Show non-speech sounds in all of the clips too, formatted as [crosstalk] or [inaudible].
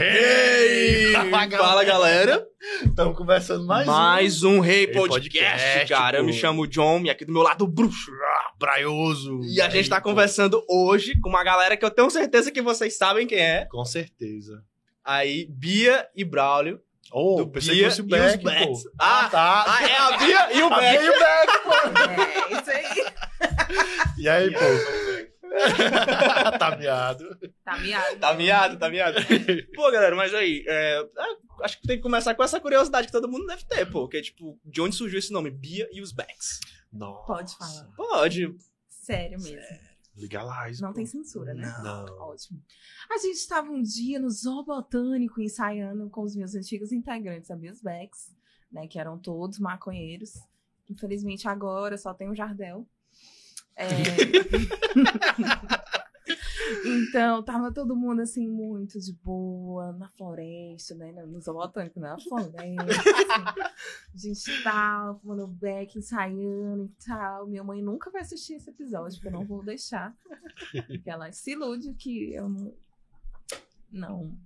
Hey! Fala, [laughs] galera. Estamos conversando mais, mais um, Rei Hey Podcast, Podcast, cara. Eu me pô. chamo John e aqui do meu lado o bruxo. Ah, Braioso. E a gente tá Aí, pô, conversando hoje com uma galera que eu tenho certeza que vocês sabem quem é. Com certeza. Aí, Bia e Braulio. Oh, Do pensei Bia que fosse o Beck, pô. Ah, tá. Ah, é a Bia e o [laughs] A Beck. Bia e o Beck, pô. É, isso aí. [laughs] E aí, pô? [laughs] tá miado. Tá miado. Tá miado, tá miado. Pô, galera, mas aí, é, é, acho que tem que começar com essa curiosidade que todo mundo deve ter, pô. Que é tipo, de onde surgiu esse nome? Bia e os Becks. Nossa. Pode falar. Pode. Sério mesmo. Legalize. Não pô. tem censura, né? Não. Ótimo. A gente estava um dia no Zoo Botânico ensaiando com os meus antigos integrantes, a Bios Becks, né? Que eram todos maconheiros. Infelizmente agora só tem o Jardel. É... [laughs] então, tava todo mundo assim, muito de boa, na floresta, né? No Zoo Botânico, na floresta. assim. A gente tava fumando beck, ensaiando e tal. Minha mãe nunca vai assistir esse episódio, porque eu não vou deixar. Porque ela se ilude que eu não, não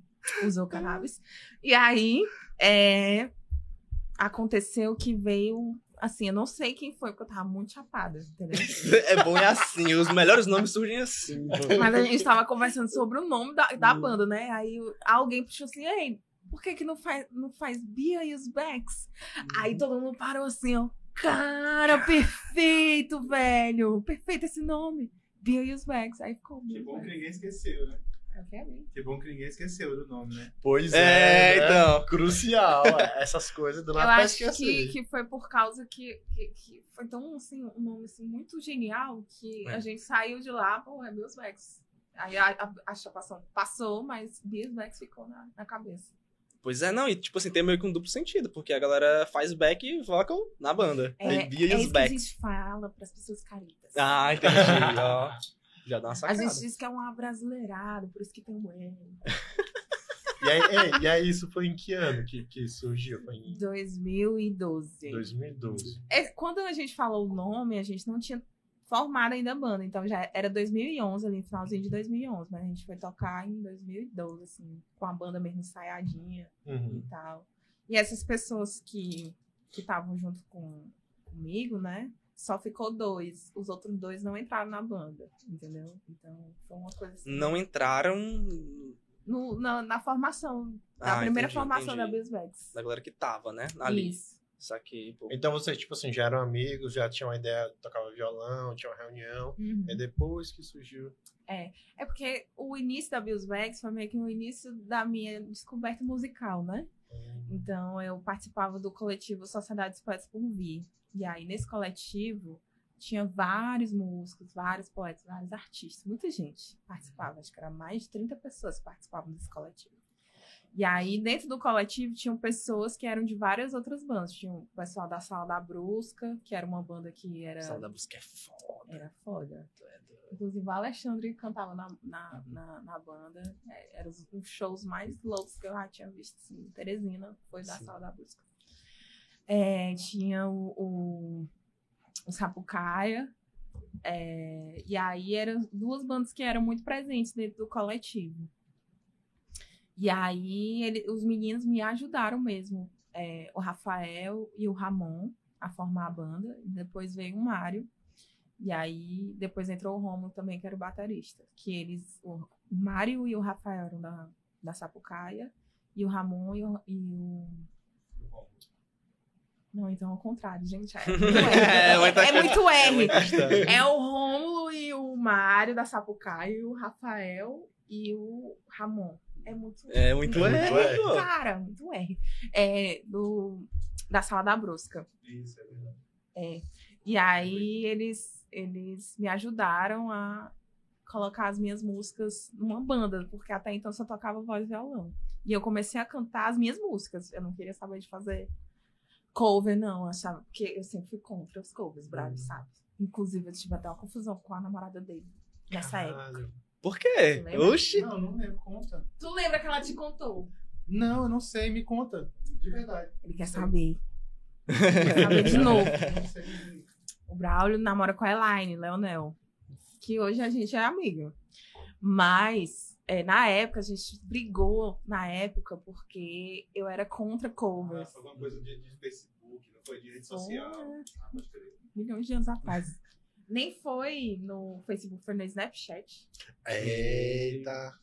uso cannabis. E aí, é, aconteceu que veio. Assim, eu não sei quem foi, porque eu tava muito chapada, entendeu? [laughs] É bom é assim, os melhores nomes surgem assim. Mas a gente tava conversando sobre o nome da, da banda, né? Aí alguém puxou assim, ei, por que que não faz, não faz Bia e os Becks? Aí todo mundo parou assim, ó. Cara, perfeito, velho. Perfeito esse nome. Bia e os Becks. Aí ficou Que muito. bom que velho. ninguém esqueceu, né? Eu. Que bom que ninguém esqueceu do nome, né? Pois É, é. né? então. Crucial. Essas coisas do Eu nada pra acho esquecer. que, que foi por causa que, que, que foi tão, assim, um nome assim, muito genial que É. a gente saiu de lá, pô, é os Becks. Aí a, a, a chapação passou, mas os Becks ficou na, na cabeça. Pois é, não, e tipo assim, tem meio que um duplo sentido, porque a galera faz back e vocal na banda. É, e é os isso que a gente fala pras pessoas caritas. Ah, entendi. ó. [laughs] Já dá uma A sacada. gente diz que é um abrasileirado, por isso que tem um E. E aí, e aí, isso foi em que ano que, que surgiu? Foi em 2012. 2012. É, quando a gente falou o nome, a gente não tinha formado ainda a banda, então já era 2011, ali no finalzinho de 2011, mas a gente foi tocar em 2012, assim, com a banda mesmo ensaiadinha Uhum. e tal. E essas pessoas que que estavam junto com, comigo, né? Só ficou dois. Os outros dois não entraram na banda, entendeu? Então foi uma coisa assim. Não entraram No- na, na formação, na Ah, primeira entendi, formação entendi. da Bisbex. da galera que tava, né? Ali. Isso. Saquei, pô. Então vocês, tipo assim, já eram amigos, já tinham uma ideia, tocava violão, tinha uma reunião. Uhum. É depois que surgiu. É porque o início da Billsbags foi meio que o início da minha descoberta musical, né? Então eu participava do coletivo Sociedade Poetas por Vir. E aí nesse coletivo tinha vários músicos, vários poetas, vários artistas, muita gente participava. Acho que era mais de 30 pessoas que participavam desse coletivo. E aí dentro do coletivo tinham pessoas que eram de várias outras bandas. Tinha o pessoal da Sala da Brusca, que era uma banda que era Sala da música é foda. era foda. Inclusive, o Alexandre cantava na, na, na, na banda. É, Eram os, os shows mais loucos que eu já tinha visto. Assim. Teresina foi da Sim. Sala da Busca. É, tinha o, o, o Sapucaia. é, e aí eram duas bandas que eram muito presentes dentro do coletivo. E aí ele- os meninos me ajudaram mesmo. é, o Rafael e o Ramon a formar a banda. Depois veio o Mário. E aí, depois entrou o Romulo também, que era o baterista. Que eles, o Mário e o Rafael eram da, da Sapucaia, e o Ramon e o, e o- Não, então ao contrário, gente. É muito [laughs] É, R. É muito É R. muito estranho. É o Rômulo e o Mário da Sapucaia, e o Rafael e o Ramon. É muito É muito Muito R, R. Cara, muito R. É do, da Sala da Brusca. Isso, é verdade. É. E aí eles, eles me ajudaram a colocar as minhas músicas numa banda, porque até então só tocava voz e violão. E eu comecei a cantar as minhas músicas. Eu não queria saber de fazer cover, não. Eu achava, porque eu sempre fui contra os covers, Bravo, sabe? Inclusive, eu tive até uma confusão com a namorada dele nessa época. Caralho. Por quê? Oxi. Não, não lembro, conta. Tu lembra que ela te contou? Não, eu não sei, me conta. De verdade. Ele quer Sei. saber. [laughs] Quer saber de novo. Eu não sei. O Braulio namora com a Elaine, Leonel. Que hoje a gente é amigo. Mas É, na época, a gente brigou na época porque eu era contra covers. Alguma coisa de, de Facebook, não foi de rede social. Ah, milhões de anos atrás. Nem foi no Facebook, foi no Snapchat. Eita.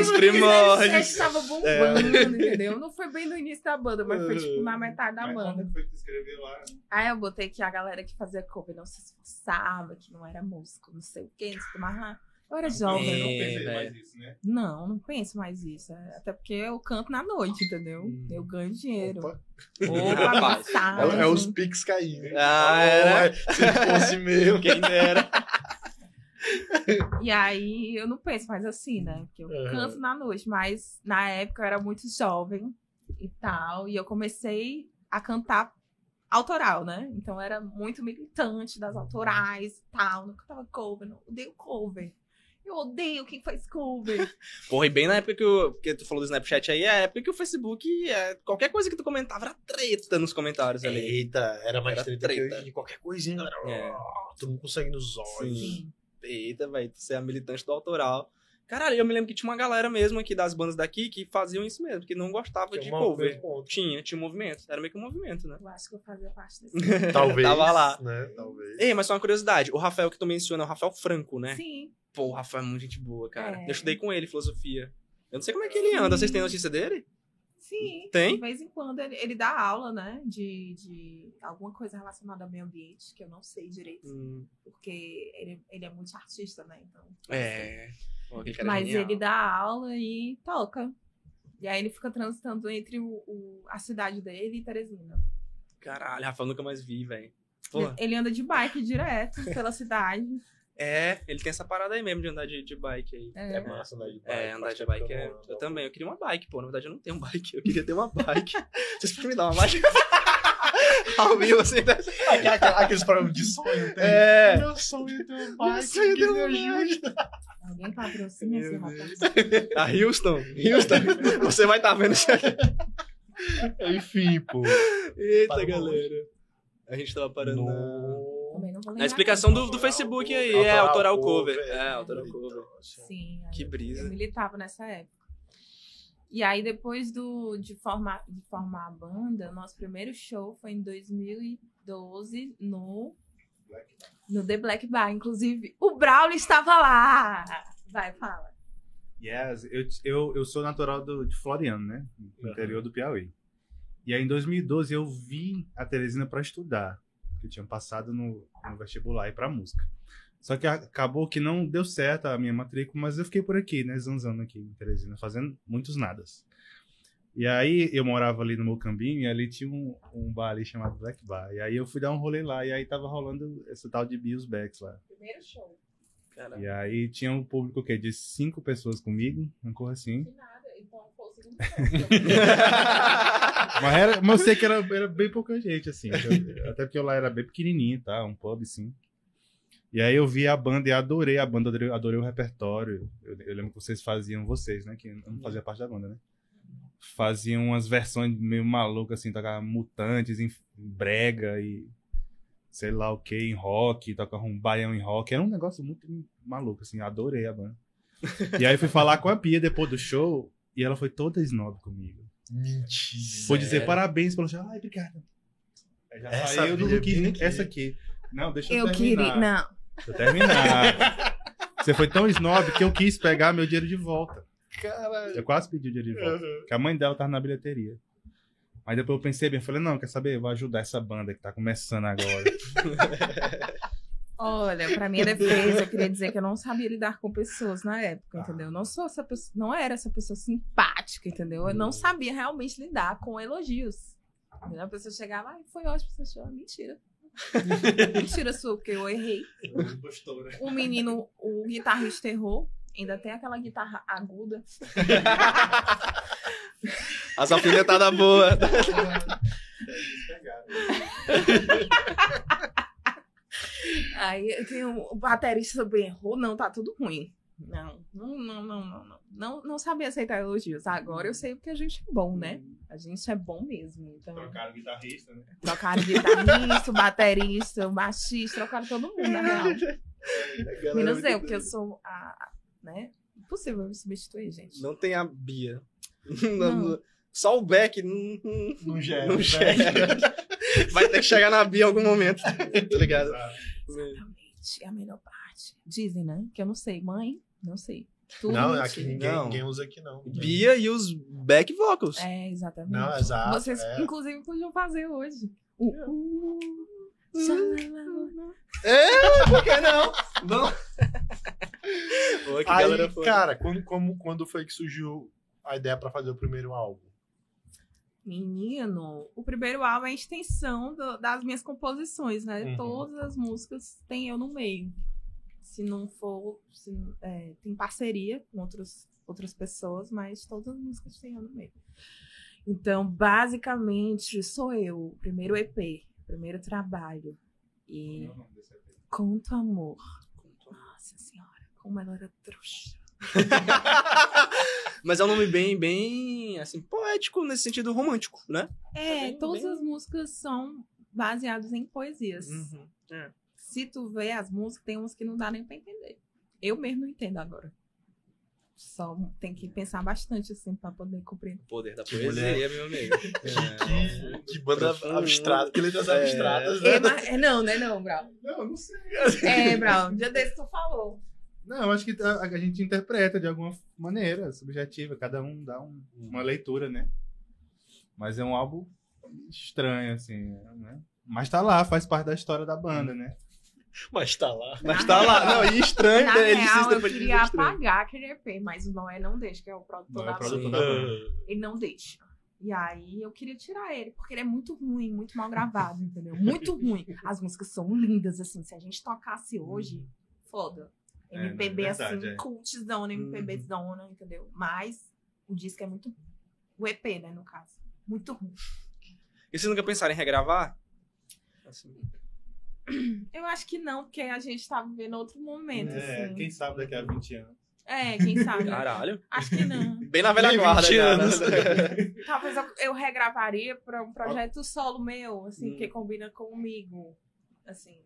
Os primórdios. Snapchat tava bombando, entendeu? Não foi bem no início da banda, mas foi tipo na metade da Mas banda. como foi que tu escreveu lá? Aí eu botei que a galera que fazia cover não se esforçava, que não era músico, não sei o quê, não sei o que mais. Ah, Eu era Eu jovem. não É, pensei mais isso, né? Não, não penso mais isso. É, Até porque eu canto na noite, entendeu? Hum. Eu ganho dinheiro. Opa. Opa. É, é os pics caindo. Ah, era? Se fosse meu. Quem dera. E aí eu não penso mais assim, né? Porque eu Uhum. canto na noite, mas na época eu era muito jovem e tal. E eu comecei a cantar autoral, né? Então eu era muito militante das autorais e tal. Não cantava cover, não odeio cover. Eu odeio quem faz cover. [laughs] Porra, e bem na época que, o, que tu falou do Snapchat aí, é a época que o Facebook, é, qualquer coisa que tu comentava era treta nos comentários ali. Eita, era mais Era treta, que treta. dia. Qualquer coisinha, galera. É. Tu não consegue nos olhos. Sim. Eita, velho, tu ser a militante do autoral. Caralho, eu me lembro que tinha uma galera mesmo aqui das bandas daqui que faziam isso mesmo, que não gostava Tinha de uma- cover. Tinha, tinha um movimento. Era meio que um movimento, né? Eu acho que eu fazia parte desse. [laughs] Talvez. Tava lá. Né? Talvez. Ei, mas só uma curiosidade, o Rafael que tu menciona é o Rafael Franco, né? Sim. Pô, o Rafael é muito gente boa, cara. É. Eu estudei com ele filosofia. Eu não sei como é que ele anda. Vocês têm notícia dele? Sim. Tem? De vez em quando ele, ele dá aula, né? De, de alguma coisa relacionada ao meio ambiente, que eu não sei direito. Hum, Porque ele, ele é muito artista, né? Então. é. Pô, Mas genial. ele dá aula e toca. E aí ele fica transitando entre o, o- a cidade dele e Teresina. Caralho, Rafael nunca mais vi, velho. Ele anda de bike direto pela cidade. É, ele tem essa parada aí mesmo de andar de, de bike aí. É. É massa andar de bike. É, andar de bike é. Eu também, eu queria uma bike, pô. Na verdade, eu não tenho um [laughs] bike. Eu queria ter uma bike. [laughs] Vocês podem me dar uma bike? [laughs] Ao vivo, assim. né? Aquele- aquele- Aqueles programas de sonho, tem. É. Meu sonho é ter uma Meu bike, sonho é me uma ajude. Alguém patrocina esse rapaz. A Houston. Houston. Você vai estar vendo isso aqui. Enfim, pô. Eita, Parou. galera. A gente tava parando. No... Também não vou na lembrar explicação do, do Facebook aí. é, autoral cover. É, autoral cover. Sim. aí Que eu- brisa. Eu militava nessa época. E aí, depois do, de, formar, de formar a banda, nosso primeiro show foi em 2012 no, no The Black Bar. Inclusive, o Braulio estava lá. Vai, fala. Yes, eu, eu, eu sou natural do, de Floriano, né? No Aham. interior do Piauí. E aí, em 2012, eu vim a Teresina para estudar. Que eu tinha passado no, no vestibular e para música. Só que a- acabou que não deu certo a minha matrícula, mas eu fiquei por aqui, né? Zanzando aqui em Teresina, fazendo muitos nadas. E aí, eu morava ali no Mocambinho e ali tinha um, um bar ali chamado Black Bar. E aí, eu fui dar um rolê lá e aí tava rolando esse tal de Bills Backs lá. Primeiro show. Caralho. E aí, tinha um público, o quê? De cinco pessoas comigo, uma coisa assim. De nada. Então, foi o segundo show. [laughs] Mas, era, mas eu sei que era, era bem pouca gente, assim. Eu- [laughs] até porque lá era bem pequenininho, tá? Um pub, assim. E aí eu vi a banda e adorei a banda, adorei, adorei o repertório. Eu, eu lembro que vocês faziam, vocês, né? Que eu não fazia parte da banda, né? Faziam umas versões meio malucas, assim, tocavam mutantes em brega e sei lá o que, em rock, tocavam um baião em rock. Era um negócio muito maluco, assim, adorei a banda. E aí fui falar com a Pia depois do show e ela foi toda snob comigo. Mentira. Foi dizer parabéns pelo show. Ai, obrigado. Já Essa saiu, eu Bia não quis nem aqui. essa aqui. Não, deixa eu, Eu terminar. queria. Não. Deixa eu terminar. [laughs] Você foi tão snob que eu quis pegar meu dinheiro de volta. Caralho. Eu quase pedi o dinheiro de volta. Porque a mãe dela tava na bilheteria. Mas depois eu pensei bem, eu falei, não, quer saber? Eu vou ajudar essa banda que tá começando agora. [laughs] Olha, pra minha defesa, [laughs] eu queria dizer que eu não sabia lidar com pessoas na época, entendeu? Eu Não sou essa pessoa, não era essa pessoa simpática, entendeu? Eu não sabia realmente lidar com elogios. Entendeu? A pessoa chegava, ai, foi ótimo, você achou? Mentira. [laughs] Mentira sua, porque eu errei. O menino, o guitarrista errou. Ainda tem aquela guitarra aguda. [laughs] As alfinetadas boas. Aí eu tenho o baterista também errou. Não, tá tudo ruim. Não, não, não, não, não, não. Não, não sabia aceitar elogios. Agora eu sei porque a gente é bom, né? A gente é bom mesmo. Então, Trocaram guitarrista, né? trocaram guitarrista, baterista, baixista, trocaram todo mundo, na real. Menos eu, porque eu sou a. né? Impossível me substituir, gente. Não tem a Bia. [laughs] Não. Só o Beck não, não, Não gera. não né? [laughs] Vai ter que chegar na Bia em algum momento. [laughs] Tá ligado? Exatamente. É a melhor parte. Dizem, né? Que eu não sei. Mãe, não sei. Tudo Não, mentira. aqui ninguém, Não. ninguém usa aqui, não. Bia e os back vocals. É, exatamente. Não, exato. Vocês, é. inclusive, podiam fazer hoje. O. Uh, xalala. Por que não? Que Aí, galera foi. cara, quando, como, quando foi que surgiu a ideia pra fazer o primeiro álbum? Menino, o primeiro álbum é a extensão do- das minhas composições, né? Uhum. Todas as músicas tem eu no meio. Se não for. se- é, tem parceria com outros, outras pessoas, mas todas as músicas tem eu no meio. Então, basicamente, sou eu, o primeiro EP, primeiro trabalho. E Conto Amor. Nossa senhora, como ela era trouxa. [laughs] Mas é um nome bem, bem, assim, poético nesse sentido romântico, né? É, bem- todas bem- as músicas são baseadas em poesias. Uhum. É. Se tu vê as músicas, tem uns que não dá nem pra entender. Eu mesmo não entendo agora. Só tem que pensar bastante, assim, pra poder compreender. O poder da poesia, meu amigo. Que, que, que banda Profundo. abstrata, que letras É. abstratas, né? É, mas- é, não, né, não, Brau. Não, não sei. É, Brau, um dia desse tu falou. Não, eu acho que a, a gente interpreta de alguma maneira, subjetiva. Cada um dá um- uma leitura, né? Mas é um álbum estranho, assim, né? Mas tá lá, faz parte da história da banda, né? Mas tá lá. Mas tá lá. Não, e estranho, Na né? Ele real, eu queria apagar aquele EP, mas o Noé não deixa, que é o produtor é da o produtor banda. da banda. Ele não deixa. E aí eu queria tirar ele, porque ele é muito ruim, muito mal gravado, entendeu? Muito ruim. As músicas são lindas, assim. Se a gente tocasse hoje, foda. É, não, é MPB, verdade, assim, é. cultzona, MPB zona, entendeu? Mas o disco é muito ruim. O EP, né, no caso. Muito ruim. E vocês nunca pensaram em regravar? Assim, Eu acho que não, porque a gente tá vivendo outro momento, É, assim. quem sabe daqui a 20 anos. É, quem sabe. caralho. Acho que não. [laughs] Bem na velha guarda 20 já, né? anos. [laughs] Talvez eu, eu regravaria pra um projeto solo meu, assim, Hum. que combina comigo. Assim.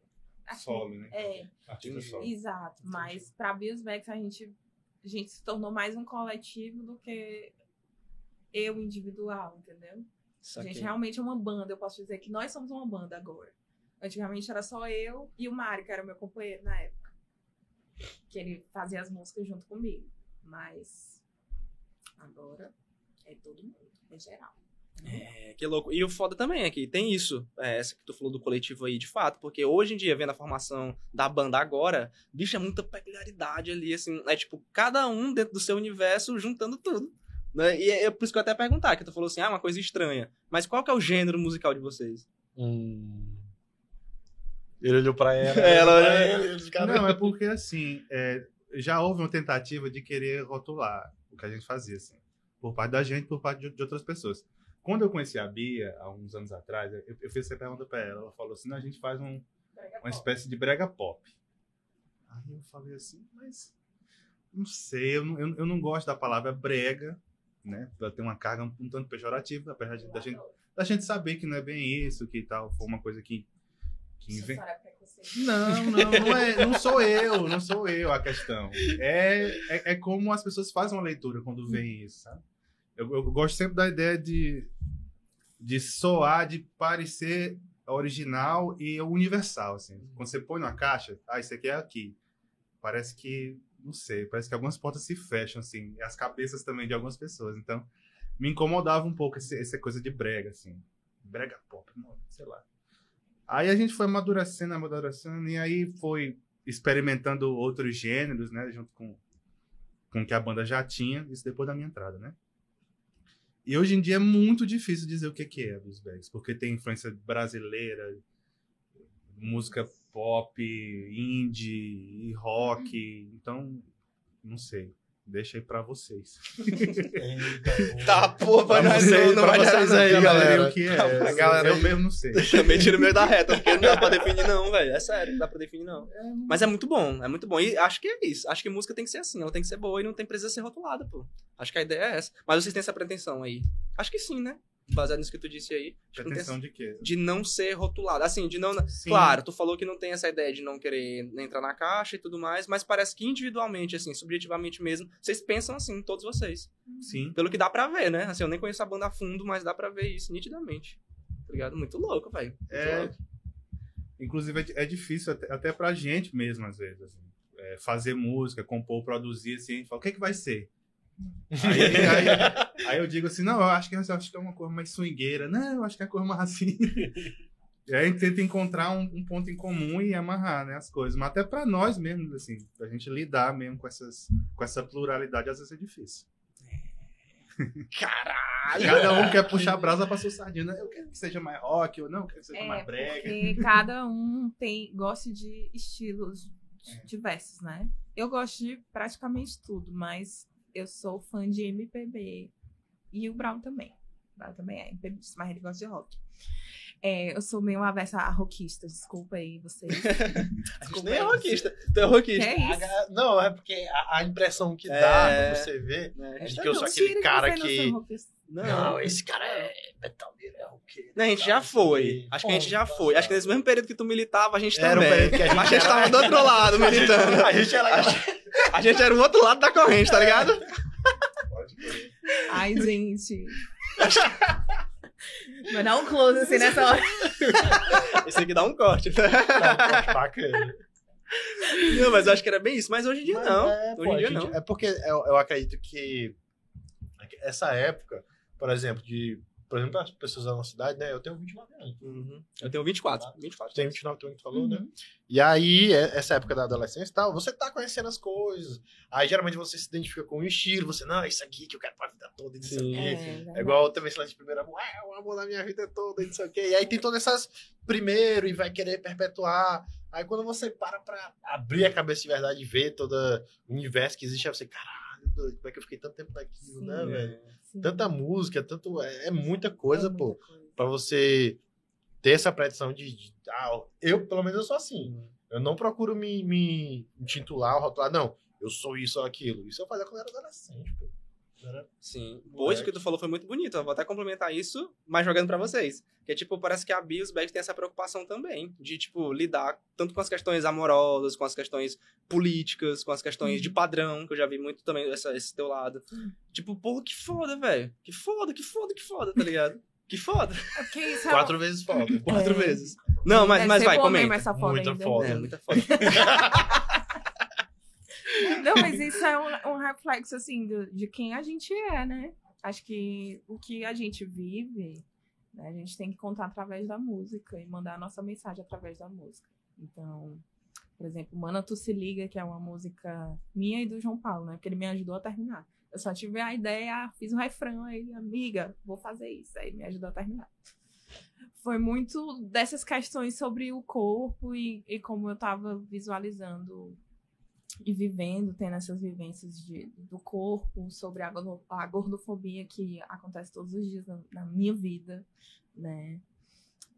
Solo, né? É, Artista solo. exato. Mas pra Biosbacks a gente, a gente se tornou mais um coletivo do que eu individual, entendeu? A gente realmente é uma banda. Eu posso dizer que nós somos uma banda agora. Antigamente era só eu e o Mário, que era o meu companheiro na época. Que ele fazia as músicas junto comigo. Mas agora é todo mundo, é geral. É, que louco. E o foda também é que tem isso, é, essa que tu falou do coletivo aí, de fato, porque hoje em dia, vendo a formação da banda agora, bicho, é muita peculiaridade ali, assim, é tipo, cada um dentro do seu universo juntando tudo. Né? E é por isso que eu até perguntar, que tu falou assim, ah, uma coisa estranha. Mas qual que é o gênero musical de vocês? Hum. Ele olhou pra ela. [laughs] Ela olhou pra ele, Não, é porque assim, é, já houve uma tentativa de querer rotular o que a gente fazia, assim, por parte da gente, por parte de, de outras pessoas. Quando eu conheci a Bia, há uns anos atrás, eu, eu fiz essa pergunta pra ela. Ela falou assim: a gente faz um, uma espécie de brega pop. Aí eu falei assim, mas não sei, eu não, eu, eu não gosto da palavra brega, né? Ela tem uma carga um, um tanto pejorativa, apesar de, da, gente, da gente saber que não é bem isso, que tal, foi uma coisa que, que inven- não, não, não, é, não sou eu, não sou eu a questão. É, é, é como as pessoas fazem uma leitura quando veem isso, sabe? Eu, eu gosto sempre da ideia de, de soar, de parecer original e universal, assim. Quando você põe numa caixa, ah, isso aqui é aqui. Parece que, não sei, parece que algumas portas se fecham, assim, e as cabeças também de algumas pessoas. Então, me incomodava um pouco esse- essa coisa de brega, assim. Brega pop, sei lá. Aí a gente foi amadurecendo, amadurecendo, e aí foi experimentando outros gêneros, né? Junto com, com o que a banda já tinha, isso depois da minha entrada, né? E hoje em dia é muito difícil dizer o que que é Blues Bags, porque tem influência brasileira, música pop, indie rock, então, não sei. Deixa aí pra vocês. Eita, [laughs] Tá, pô, Pra vai vocês- não, vai vocês nada. aí, Galera, galera. o que é? A galera eu aí. mesmo não sei. Também tira o meio da reta, porque não dá pra definir, não, velho. É sério, não dá pra definir, não. Mas é muito bom, é muito bom. E acho que é isso. Acho que música tem que ser assim, ela tem que ser boa e não tem precisa ser rotulada, pô. Acho que a ideia é essa. Mas vocês têm essa pretensão aí? Acho que sim, né? Baseado nisso que tu disse aí. Pretensão de quê? de não ser rotulado. Assim, de não. Sim. Claro, tu falou que não tem essa ideia de não querer entrar na caixa e tudo mais, mas parece que individualmente, assim, subjetivamente mesmo, vocês pensam assim, todos vocês. Sim. Pelo que dá pra ver, né? Assim, eu nem conheço a banda a fundo, mas dá pra ver isso nitidamente. Tá ligado? Muito louco, velho. É, louco. Inclusive, é é difícil até, até pra gente mesmo, às vezes. assim. É, fazer música, compor, produzir, assim, a gente fala, o que, é que vai ser? [laughs] Aí, aí- aí eu digo assim, não, eu acho que, eu acho que é uma coisa mais swingueira. Não, eu acho que é uma coisa mais assim. [laughs] E aí a gente tenta encontrar um, um ponto em comum e amarrar né, as coisas. Mas até pra nós mesmo, assim, pra gente lidar mesmo com, essas, com essa pluralidade, às vezes é difícil. [laughs] Caralho! Cada um quer puxar a brasa pra sua sardinha. Eu quero que seja mais rock, ou não, eu quero que seja É, mais brega. porque cada um tem, gosta de estilos É. diversos, né? Eu gosto de praticamente tudo, mas eu sou fã de MPB. E o Brown também. O Brown também é MPB, mas ele gosta de rock. É, eu sou meio avessa a rockista, desculpa aí vocês. [laughs] A gente nem é rockista. Tu é rockista. Que é isso? Não, é porque a, a impressão que dá É. quando você vê. Né? A De gente que eu sou aquele cara não que- rockista. Não, esse cara é metaleiro, é roqueiro. Não, a gente já foi. Acho que a gente já foi. Acho que nesse mesmo período que tu militava, a gente Era um também. período que a gente Mas a gente era- tava do outro [laughs] lado militando. A gente era. A gente era o outro lado da corrente, tá ligado? [laughs] Ai, gente. [laughs] Vai dar um close assim nessa hora. Esse aqui dá um corte. Bacana. Não, mas eu acho que era bem isso. Mas hoje em dia Mas não. É, hoje pô, em dia gente- não. é porque eu, eu acredito que essa época, por exemplo, de. Por exemplo, as pessoas da nossa cidade, né? Eu tenho 29 anos. Uhum. Eu tenho 24. 24. Tem 29 que tu falou, né? Uhum. E aí, é- essa época da adolescência e tal, você tá conhecendo as coisas. Aí, geralmente, você se identifica com um estilo. Você, não, isso aqui que eu quero pra vida toda, e não sei o Sim. quê. É, É igual também esse lance de primeiro amor, é o amor da minha vida toda, e não sei o quê. E aí tem todas essas primeiro e vai querer perpetuar. Aí quando você para pra abrir a cabeça de verdade e ver todo o universo que existe, aí você, caralho, doido, como é que eu fiquei tanto tempo naquilo, Sim. né, velho? Sim. Tanta música, tanto. É, é muita coisa, É pô, pra você ter essa pretensão de. de- ah, eu, pelo menos, eu sou assim. Eu não procuro me, me intitular ou rotular, não. Eu sou isso ou aquilo. Isso eu fazia quando eu era adolescente, pô. Era- Sim. Pô, isso que tu falou foi muito bonito. Eu vou até complementar isso, mas jogando pra vocês. Que é tipo, parece que a Bia e os Beck têm essa preocupação também. De, tipo, lidar tanto com as questões amorosas, com as questões políticas, com as questões de padrão, que eu já vi muito também essa, esse teu lado. Hum. Tipo, porra, que foda, velho. Que foda, que foda, que foda, tá ligado? Que foda. [laughs] É isso é Quatro vezes foda. Quatro É. vezes. Não, mas, Deve mas vai, bom mesmo comenta. essa foda Muita ainda. foda. É, muita foda. [laughs] Não, mas isso é um, um reflexo, assim, do- de quem a gente é, né? Acho que o que a gente vive, né, a gente tem que contar através da música e mandar a nossa mensagem através da música. Então, por exemplo, Mana Tu Se Liga, que é uma música minha e do João Paulo, né? Que ele me ajudou a terminar. Eu só tive a ideia, fiz um refrão aí, amiga, vou fazer isso. Aí me ajudou a terminar. Foi muito dessas questões sobre o corpo e, e como eu tava visualizando e vivendo, tendo essas vivências de, do corpo, sobre a, gordo- a gordofobia que acontece todos os dias na, na minha vida, né?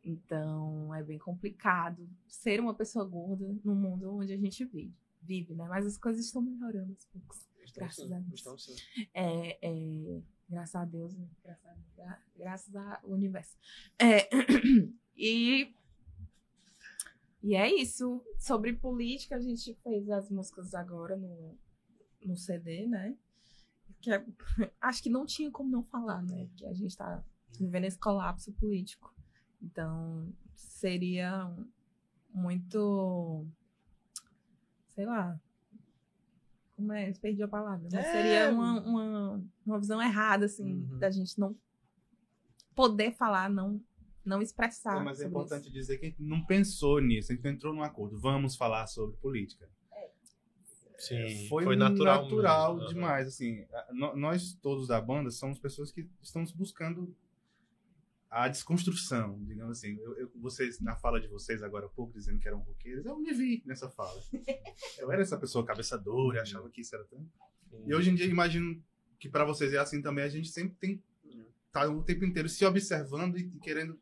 Então é bem complicado ser uma pessoa gorda no mundo onde a gente vive, vive né? Mas as coisas estão melhorando aos poucos. Graças a Deus. Então, sim. É, é, graças a Deus, né? graças, a, gra- graças ao universo. É, [clears throat] e, e é isso. Sobre política, a gente fez as músicas agora no, no CD, né? Que é- [laughs] acho que não tinha como não falar, né? Que a gente está vivendo esse colapso político. Então, seria muito. Sei lá. Como é? Perdi a palavra. Mas É. seria uma, uma, uma visão errada, assim, Uhum. da gente não poder falar, não, não expressar. É, mas é importante isso. dizer que a gente não pensou nisso, a gente não entrou num acordo. Vamos falar sobre política. Sim, foi, natural. natural, mesmo. demais. Assim, a- no- nós todos da banda somos pessoas que estamos buscando a desconstrução, digamos assim. Eu, eu- vocês, na fala de vocês agora há pouco, dizendo que eram roqueiros, eu me vi nessa fala. [laughs] Eu era essa pessoa cabeça dura, achava que isso era tão... E hoje em dia, imagino que para vocês é assim também, a gente sempre tem tá o tempo inteiro se observando e querendo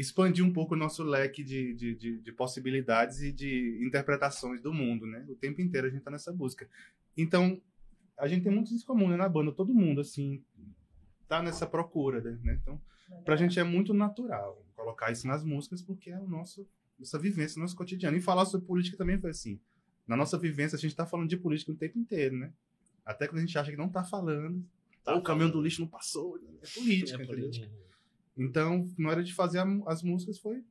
expandir um pouco o nosso leque de, de, de, de possibilidades e de interpretações do mundo, né? O tempo inteiro a gente tá nessa busca. Então, a gente tem muito isso em comum, né, na banda, todo mundo, assim, tá nessa procura, né? Então, pra gente é muito natural colocar isso nas músicas porque é o nosso nossa vivência, nosso cotidiano. E falar sobre política também foi assim. Na nossa vivência, a gente tá falando de política o tempo inteiro, né? Até quando a gente acha que não tá falando, Tá o caminhão do lixo não passou, é política, É política. Então, na hora de fazer a- as músicas, foi,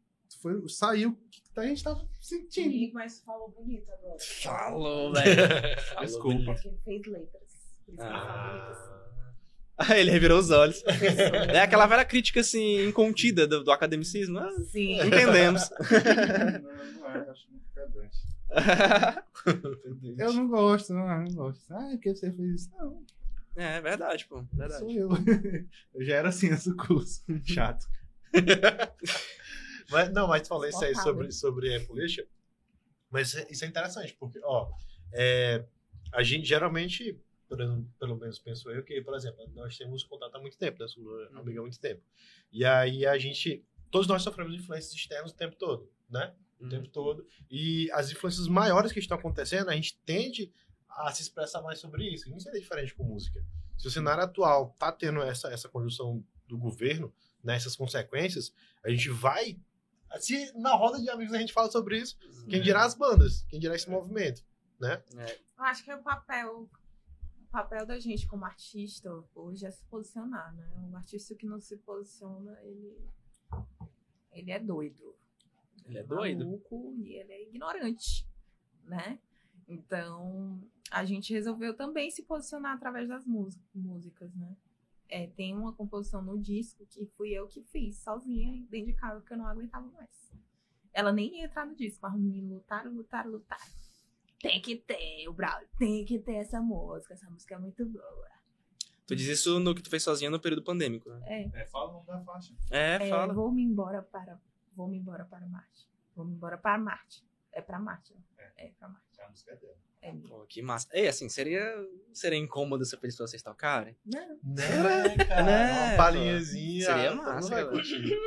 foi saiu o que a gente tava sentindo. Sim, mas falou bonito agora. Falou, [laughs] velho. Falou, Desculpa. Porque ele fez letras. Por isso que ele fala bonitas. Ah, ele revirou os olhos. Professor. É aquela velha crítica, assim, incontida do, do academicismo. Ah, Sim. entendemos. [laughs] não, não é, acho muito pedante. [laughs] Eu não gosto, não, não gosto. Ah, porque você fez isso? Não, é, é verdade, pô. Verdade. sou eu. [laughs] Eu já era assim nesse curso. [laughs] Chato. [laughs] Mas, não, mas tu falou isso aí sobre, sobre a política. Mas isso é- isso é interessante, porque, ó, é, a gente geralmente, pelo, pelo menos penso eu, que, por exemplo, nós temos contato há muito tempo, né? Somos amiga há muito tempo. E aí a gente, todos nós sofremos influências externas o tempo todo, né? O Uhum. tempo todo. E as influências maiores que estão acontecendo, a gente tende a se expressar mais sobre isso. Não seria diferente com música. Se o cenário atual tá tendo essa, essa conjunção do governo, né, essas consequências, a gente vai. Se na roda de amigos a gente fala sobre isso, quem dirá as bandas, quem dirá esse movimento, né? Eu acho que é o papel, o papel da gente como artista hoje é se posicionar, né? Um artista que não se posiciona, ele, ele é doido. Ele é doido. maluco e ele é ignorante, né? Então, a gente resolveu também se posicionar através das mús- músicas, né? É, tem uma composição no disco que fui eu que fiz, sozinha, dentro de casa, porque eu não aguentava mais. Ela nem ia entrar no disco, mas me lutaram, lutaram, lutaram. Tem que ter, o Braulio, tem que ter essa música, essa música é muito boa. Tu diz isso no que tu fez sozinha no período pandêmico, né? É, É, fala o nome da faixa. É, é, fala. vou-me embora para, vou-me embora para Marte. Vou-me embora para Marte. É para Marte, né? É, pra Marte. A música dela. É. Pô, que massa. E assim, seria, seria incômodo se pedisse pra vocês tocarem? Não. Né, cara? Né, Uma palhinhazinha. Seria massa, vai curtir.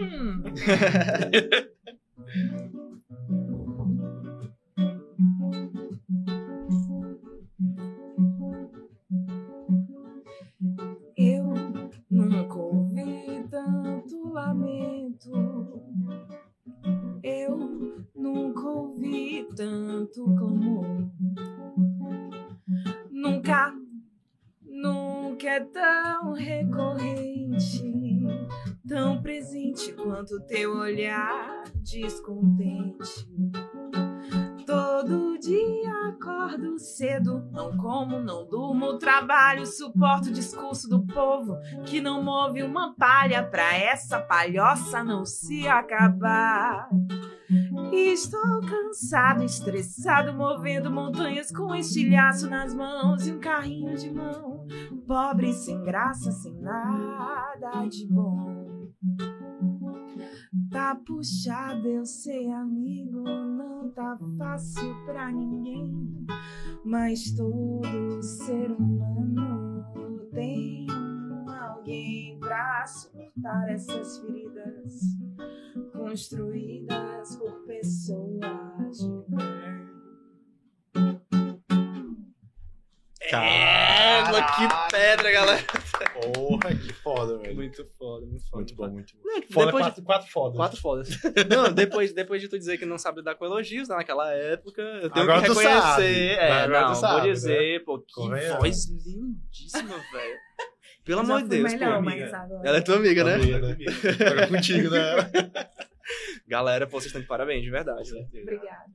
Eu nunca ouvi tanto lamento. Eu nunca ouvi tanto é tão recorrente, tão presente quanto teu olhar descontente. Todo dia acordo cedo, não como, não durmo, trabalho, suporto o discurso do povo que não move uma palha pra essa palhoça não se acabar. Estou cansado, estressado, movendo montanhas com estilhaço nas mãos e um carrinho de mão. Pobre, sem graça, sem nada de bom. Tá puxado, eu sei, amigo, não tá fácil pra ninguém. Mas todo ser humano tem alguém pra suportar essas feridas construídas por pessoas de bem. Égua, que pedra, galera. Porra, que foda, velho. Muito foda, muito foda. Muito bom, muito bom. Não, Foda, depois de- quatro, quatro fodas. Quatro fodas. Não, depois, depois de tu dizer que não sabe lidar com elogios né, naquela época, eu tenho Agora que tu reconhecer. sabe. É, Agora tu não, sabe, vou dizer, pô, que Convenhamos. voz lindíssima, velho. Pelo amor de Deus, melhor, pô. agora. Ela é tua amiga, né? Amiga, né? [laughs] Agora contigo, né? Galera, pô, vocês estão de parabéns, de verdade. Obrigada.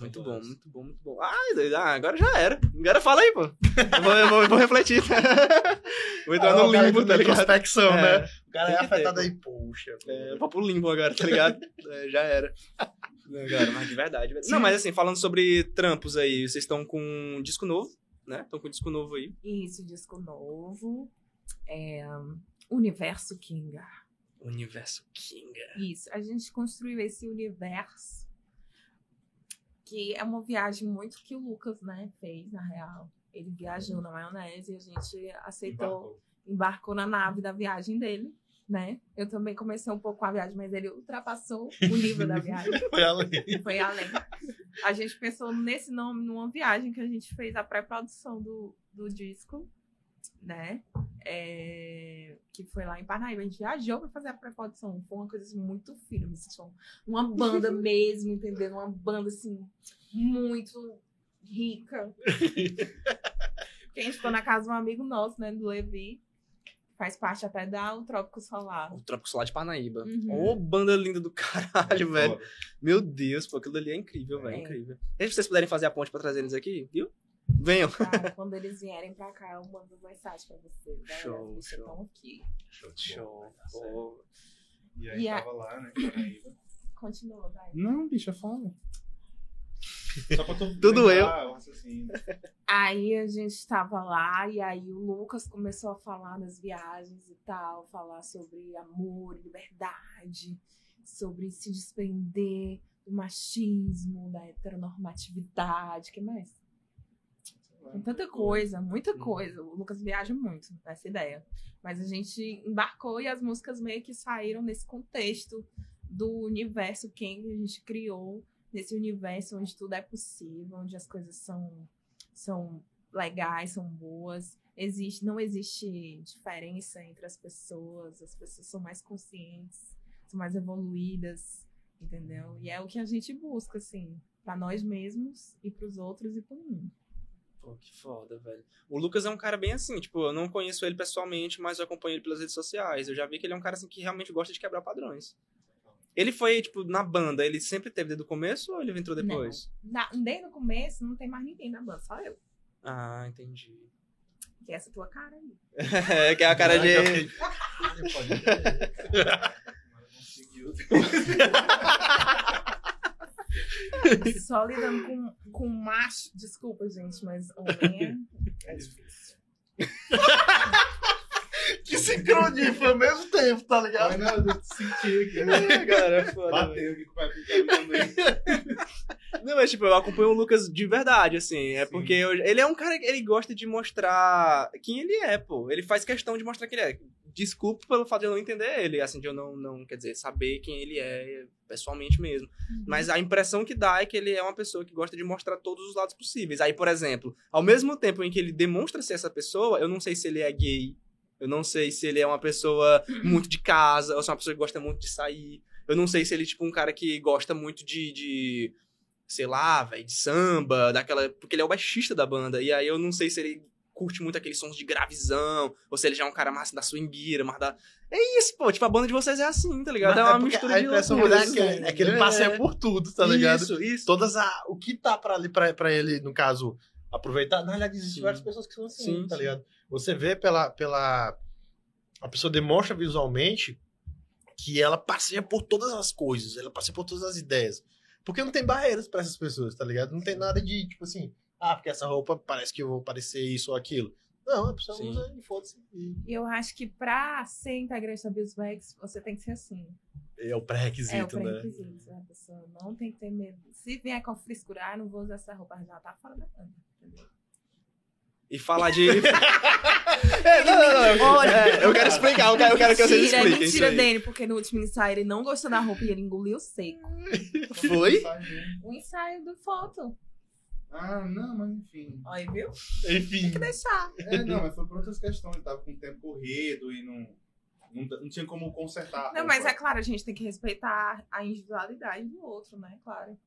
Muito bom, muito bom, muito bom. Ah, ah, agora já era. Agora fala aí, pô. Eu vou, eu vou, eu vou refletir. [laughs] vou entrar no limbo, tá ligado? Introspecção, É, né? O cara é ter, afetado aí, poxa. É, vou pro limbo agora, tá ligado? É, já era. Não, cara, mas de verdade. de verdade. Não, mas assim, falando sobre trampos aí, vocês estão com um disco novo, né? Estão com um disco novo aí. Isso, disco novo. É, Universo Kinga. Universo Kinga. Isso, a gente construiu esse universo que é uma viagem muito que o Lucas, né, fez, na real. Ele viajou na maionese e a gente aceitou, embarcou na nave da viagem dele, né? Eu também comecei um pouco com a viagem, mas ele ultrapassou o nível da viagem. [laughs] Foi além. Foi além. A gente pensou nesse nome numa viagem que a gente fez a pré-produção do, do disco. Né? É, que foi lá em Parnaíba. A gente viajou pra fazer a pré-produção. Foi uma coisa assim, muito firme. Assim, uma banda [laughs] mesmo, entendeu? Uma banda assim, muito rica. [laughs] que a gente ficou na casa de um amigo nosso, né? Do Levi. Faz parte até da O Trópico Solar. O Trópico Solar de Parnaíba. Uhum. Ô, banda linda do caralho, velho. Meu Deus, pô, aquilo ali é incrível, velho. É. Incrível. E se vocês puderem fazer a ponte pra trazer eles aqui, viu? Venham. Cara, quando eles vierem pra cá, eu mando mensagem pra vocês. Galera, Show, Vocês show. estão aqui. Show. Show. Tá E aí E a- tava lá, né? Paraíba. Continua, vai. Não, bicha, fala. Só pra tu [laughs] Tudo raciocínio. Aí a gente estava lá e aí o Lucas começou a falar das viagens e tal, falar sobre amor, liberdade, sobre se desprender do machismo, da heteronormatividade, que mais? Tem tanta coisa, muita coisa. O Lucas viaja muito nessa ideia. Mas a gente embarcou e as músicas meio que saíram nesse contexto do universo que a gente criou, nesse universo onde tudo é possível, onde as coisas são, são legais, são boas. Existe, não existe diferença entre as pessoas, as pessoas são mais conscientes, são mais evoluídas, entendeu? E é o que a gente busca, assim, para nós mesmos e para os outros e para o mundo. Pô, que foda, velho. O Lucas é um cara bem assim, tipo, eu não conheço ele pessoalmente, mas eu acompanho ele pelas redes sociais. Eu já vi que ele é um cara assim que realmente gosta de quebrar padrões. Ele foi, tipo, na banda, ele sempre teve desde o começo ou ele entrou depois? Na- desde o começo, não tem mais ninguém na banda, só eu. Ah, entendi. Que é essa tua cara aí. [laughs] É, que é a cara de. [laughs] [laughs] [laughs] Só lidando com, com macho. Desculpa, gente, mas homem é, é difícil. [laughs] Que sincronia, foi ao mesmo tempo, tá ligado? Mas não, eu senti aqui. né? cara, é foda. Bateu aqui com o pai também. [laughs] Não, mas tipo, eu acompanho o Lucas de verdade, assim. É Sim. porque eu- ele é um cara que ele gosta de mostrar quem ele é, pô. Ele faz questão de mostrar quem ele é. Desculpe pelo fato de eu não entender ele, assim, de eu não, não quer dizer, saber quem ele é pessoalmente mesmo. Mas a impressão que dá é que ele é uma pessoa que gosta de mostrar todos os lados possíveis. Aí, por exemplo, ao mesmo tempo em que ele demonstra ser essa pessoa, eu não sei se ele é gay, eu não sei se ele é uma pessoa muito de casa, ou se é uma pessoa que gosta muito de sair. Eu não sei se ele é tipo um cara que gosta muito de, de sei lá, velho, de samba, daquela, porque ele é o baixista da banda. E aí eu não sei se ele curte muito aqueles sons de gravizão, ou se ele já é um cara mais da swingueira, mais da É isso, pô, tipo a banda de vocês é assim, tá ligado? Mas é uma porque mistura a de impressão loucuras, dá é que, é que ele passeia por tudo, tá ligado? Isso, isso. Todas a, o que tá pra, ali, pra, pra ele, no caso, aproveitar, na realidade existem Sim. várias pessoas que são assim, Sim, tá sim. ligado? Você vê pela, pela... A pessoa demonstra visualmente que ela passeia por todas as coisas, ela passeia por todas as ideias. Porque não tem barreiras pra essas pessoas, tá ligado? Não tem nada de, tipo assim, ah, porque essa roupa parece que eu vou parecer isso ou aquilo. Não, a pessoa Sim. usa e foda-se. E eu acho que pra ser integrante da Bisbex, você tem que ser assim. é o pré-requisito, é o né? pré-requisito. A pessoa não tem que ter medo. Se vier com frescura, ah, não vou usar essa roupa, já tá fora da banda. entendeu? E falar de. [laughs] é, não, não, não. Olha. É, eu quero explicar, eu quero, eu quero que vocês mentira, expliquem mentira dele, porque no último ensaio ele não gostou da roupa e ele engoliu seco. Foi? O ensaio do foto. Ah, não, mas enfim. Aí, viu? Enfim. Tem que deixar. É, não, mas foi por outras questões. Ele tava com o tempo corrido e não, não, não tinha como consertar. Não, mas é claro, a gente tem que respeitar a individualidade do outro, né? Claro.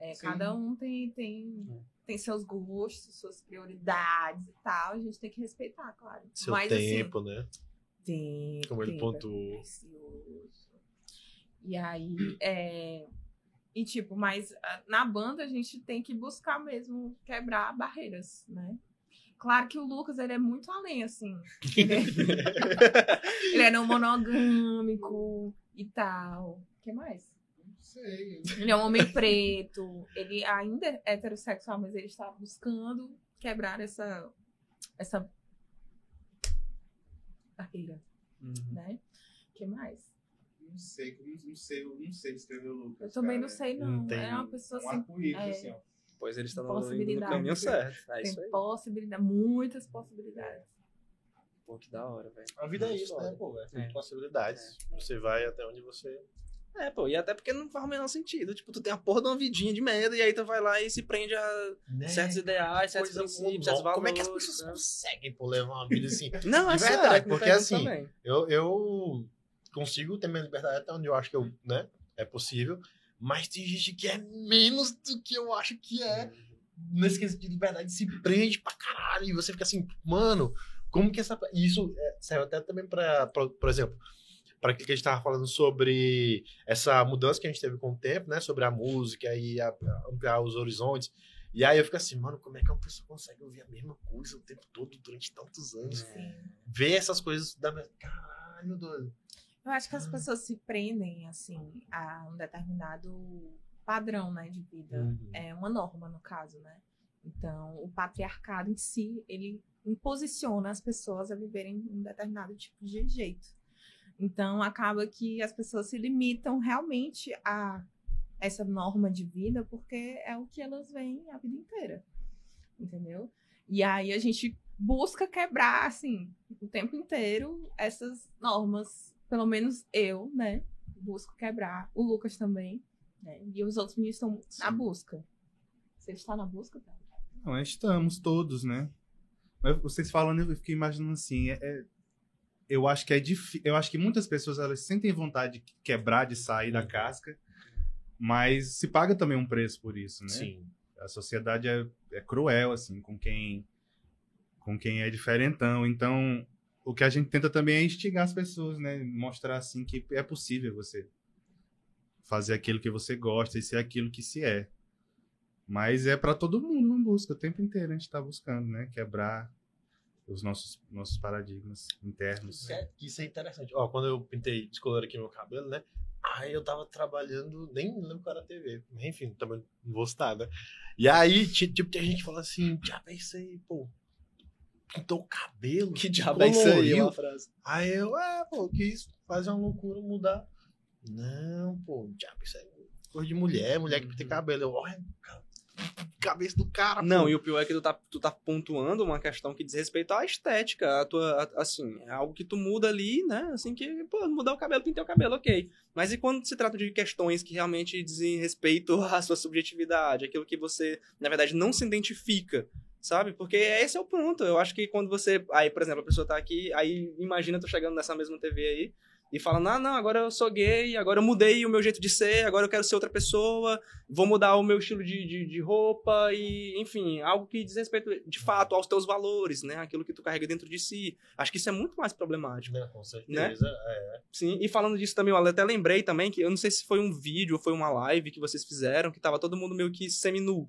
É, cada um tem, tem, tem seus gostos, suas prioridades e tal. A gente tem que respeitar, claro. Seu mas, tempo, né? Assim, tempo, Como ele tempo é pontuou. E aí, é... E tipo, mas ah, na banda a gente tem que buscar mesmo quebrar barreiras, né? Claro que o Lucas, ele é muito além, assim. Ele [laughs] é, ele é não monogâmico e tal. O que mais? Não sei. Ele é um homem preto. Ele ainda é heterossexual, mas ele está buscando quebrar essa, essa barreira, Uhum. né? O que mais? Não sei, não, não sei, eu não sei descrever o Lucas. Eu também cara. não sei, não. Não tem É uma pessoa Um assim. arco-íris, é. assim, ó. Pois ele está no, caminho certo. É Tem isso aí. possibilidade, muitas possibilidades. Pô, que da hora, velho. A vida é Muito isso, né, pô? É, É. possibilidades. Você vai até onde você É, pô, e até porque não faz o menor sentido. Tipo, tu tem a porra de uma vidinha de merda e aí tu vai lá e se prende a Né? certos ideais, certos princípios, certos valores. Como é que as pessoas né? conseguem pô, levar uma vida assim? [laughs] Não, é verdade, porque assim, também. Eu, eu consigo ter minha liberdade até onde eu acho que eu, né, é possível, mas tem gente que é menos do que eu acho que é. Nesse quesito de liberdade, se prende pra caralho. E você fica assim, mano, como que essa. e Isso é, serve até também pra, pra- por exemplo, para aquilo que a gente tava falando sobre essa mudança que a gente teve com o tempo, né? Sobre a música e a- a ampliar os horizontes. E aí eu fico assim, mano, como é que uma pessoa consegue ouvir a mesma coisa o tempo todo durante tantos anos? Ver essas coisas da. Caralho, doido. Eu acho que as Ah. pessoas se prendem, assim, a um determinado padrão, né, de vida. Uhum. É uma norma, no caso, né? Então, o patriarcado em si, ele imposiciona as pessoas a viverem um determinado tipo de jeito. Então, acaba que as pessoas se limitam realmente a essa norma de vida porque é o que elas veem a vida inteira. Entendeu? E aí a gente busca quebrar, assim, o tempo inteiro essas normas. Pelo menos eu, né? Busco quebrar. O Lucas também. Né? E os outros meninos estão na busca. Você está na busca, tá? Não, nós estamos todos, né? Mas vocês falando, eu fiquei imaginando assim, é- é- eu acho que é difícil, eu acho que muitas pessoas elas sentem vontade de quebrar, de sair da casca, mas se paga também um preço por isso, né? Sim. A sociedade é, é cruel assim com quem com quem é diferentão, então o que a gente tenta também é instigar as pessoas, né? Mostrar assim que é possível você fazer aquilo que você gosta e ser aquilo que se é. Mas é para todo mundo uma busca, o tempo inteiro a gente tá buscando, né? Quebrar os nossos, nossos paradigmas internos. É, isso é interessante. Ó, quando eu pintei, descolor aqui meu cabelo, né? Aí eu tava trabalhando, nem lembro qual era a TV. Enfim, também não vou citar, né? E aí, ti- tipo, tem gente que fala assim, isso aí, pô. Pintou o cabelo. Que diabo é isso aí, uma frase. Aí eu, é, pô, quis fazer uma loucura, mudar. Não, pô, diabo, isso é coisa de mulher, mulher que pinta cabelo. Eu, olha, cabeça do cara, Não, pô. e o pior é que tu tá, tu tá pontuando uma questão que diz respeito à estética, a tua, a- assim, é algo que tu muda ali, né? Assim que, pô, mudar o cabelo, pintar o cabelo, ok. Mas e quando se trata de questões que realmente dizem respeito [laughs] à sua subjetividade, aquilo que você, na verdade, não se identifica, sabe? Porque esse é o ponto. Eu acho que quando você, aí, por exemplo, a pessoa tá aqui, aí imagina tu chegando nessa mesma TV aí, e falando, ah, não, agora eu sou gay, agora eu mudei o meu jeito de ser, agora eu quero ser outra pessoa, vou mudar o meu estilo de, de, de roupa e, enfim, algo que diz respeito, de fato, aos teus valores, né? Aquilo que tu carrega dentro de si. Acho que isso é muito mais problemático. Né, com certeza. É. Sim, e falando disso também, eu até lembrei também que, eu não sei se foi um vídeo ou foi uma live que vocês fizeram, que tava todo mundo meio que semi-nu.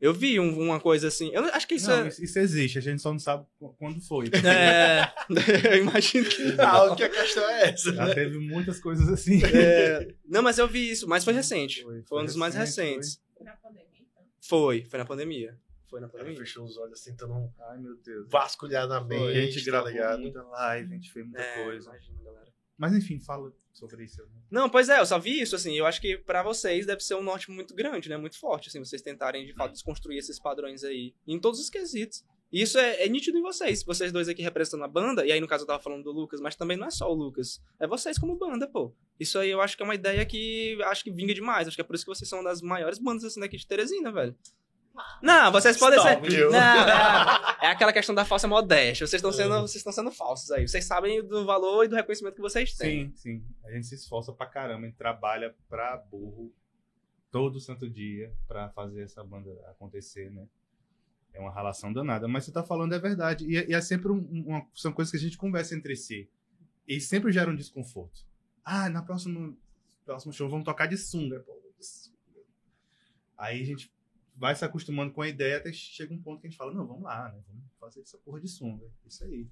Eu vi um- uma coisa assim, eu não- acho que isso Não, é... isso, existe, a gente só não sabe qu- quando foi. [laughs] É, [laughs] eu imagino que [laughs] Ah, o que a questão é essa? Já teve muitas coisas assim. É, não, mas eu vi isso, mas foi recente. Foi, Foi, foi um dos mais recente, recentes. Foi na pandemia, então. Foi, foi na pandemia. Foi na pandemia. fechou os olhos assim, tentando Ai, meu Deus. vasculhar na Foi, mente, a gente tá gravou ligado? muita live, a gente fez muita É, coisa. imagina, galera. Mas enfim, fala sobre isso. Não, pois é, eu só vi isso, assim, eu acho que pra vocês deve ser um norte muito grande, né, muito forte, assim, vocês tentarem, de fato, desconstruir esses padrões aí, em todos os quesitos. E isso é, é nítido em vocês, vocês dois aqui representando a banda, e aí no caso eu tava falando do Lucas, mas também não é só o Lucas, é vocês como banda, pô. Isso aí eu acho que é uma ideia que acho que vinga demais, acho que é por isso que vocês são uma das maiores bandas, assim, daqui de Teresina, velho. Não, vocês podem ser... Stop. Não, é, [laughs] é aquela questão da falsa modéstia. Vocês estão sendo, vocês estão sendo falsos aí. Vocês sabem do valor e do reconhecimento que vocês têm. Sim, sim. A gente se esforça pra caramba, a gente trabalha pra burro todo santo dia pra fazer essa banda acontecer, né? É uma relação danada. Mas você tá falando é verdade. E, é- e é sempre um- um- uma, são coisas que a gente conversa entre si. E sempre gera um desconforto. Ah, na próxima próximo show vamos tocar de sunga. Pô, de sunga. Aí a gente vai se acostumando com a ideia até chega um ponto que a gente fala, não, vamos lá, né? Vamos fazer essa porra de sunga. Isso aí.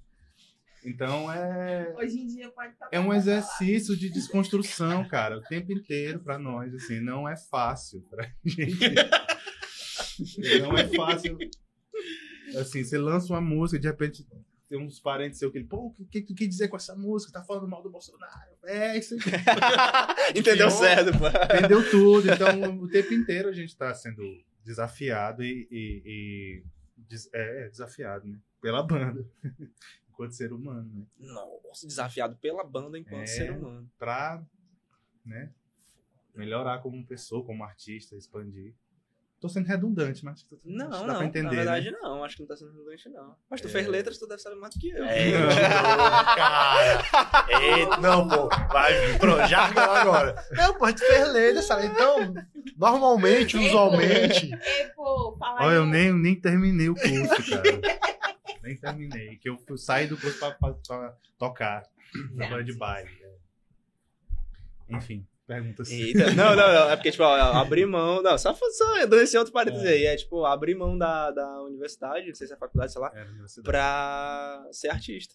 Então é Hoje em dia pode estar. é um exercício de desconstrução, cara, o tempo inteiro pra nós, assim, não é fácil pra [laughs] gente. não é fácil. Assim, você lança uma música, de repente tem uns parentes seus que ele, pô, o que, que tu quer dizer com essa música? Tá falando mal do Bolsonaro? É, isso. [laughs] Entendeu Nossa. certo, pô. Entendeu tudo. Então, o tempo inteiro a gente tá sendo desafiado e, e- e é, é, desafiado, né? Pela banda. [laughs] Enquanto ser humano, né? Nossa, desafiado pela banda enquanto É. ser humano. pra né? Melhorar como pessoa, como artista, expandir. Tô sendo redundante, mas acho que tô- Não, acho que não. dá entender, na verdade, né? não. Acho que não tá sendo redundante, não. Mas tu É. fez letras, tu deve saber mais do que eu. É, cara. Eita, não, pô. Vai pro jargão agora. Não, pô, gente fez letra, sabe? Então, normalmente, usualmente. Ei, pô, fala Olha, eu nem, nem terminei o curso, cara. nem terminei. Que eu saí do curso pra, pra- pra tocar de baile. né? Enfim, pergunta assim. Eita, não, não, não. É porque, tipo, abrir mão. Não, só, só dando esse outro parênteses É. aí. É, tipo, abrir mão da, da universidade, não sei se é faculdade, sei lá, universidade. pra ser artista.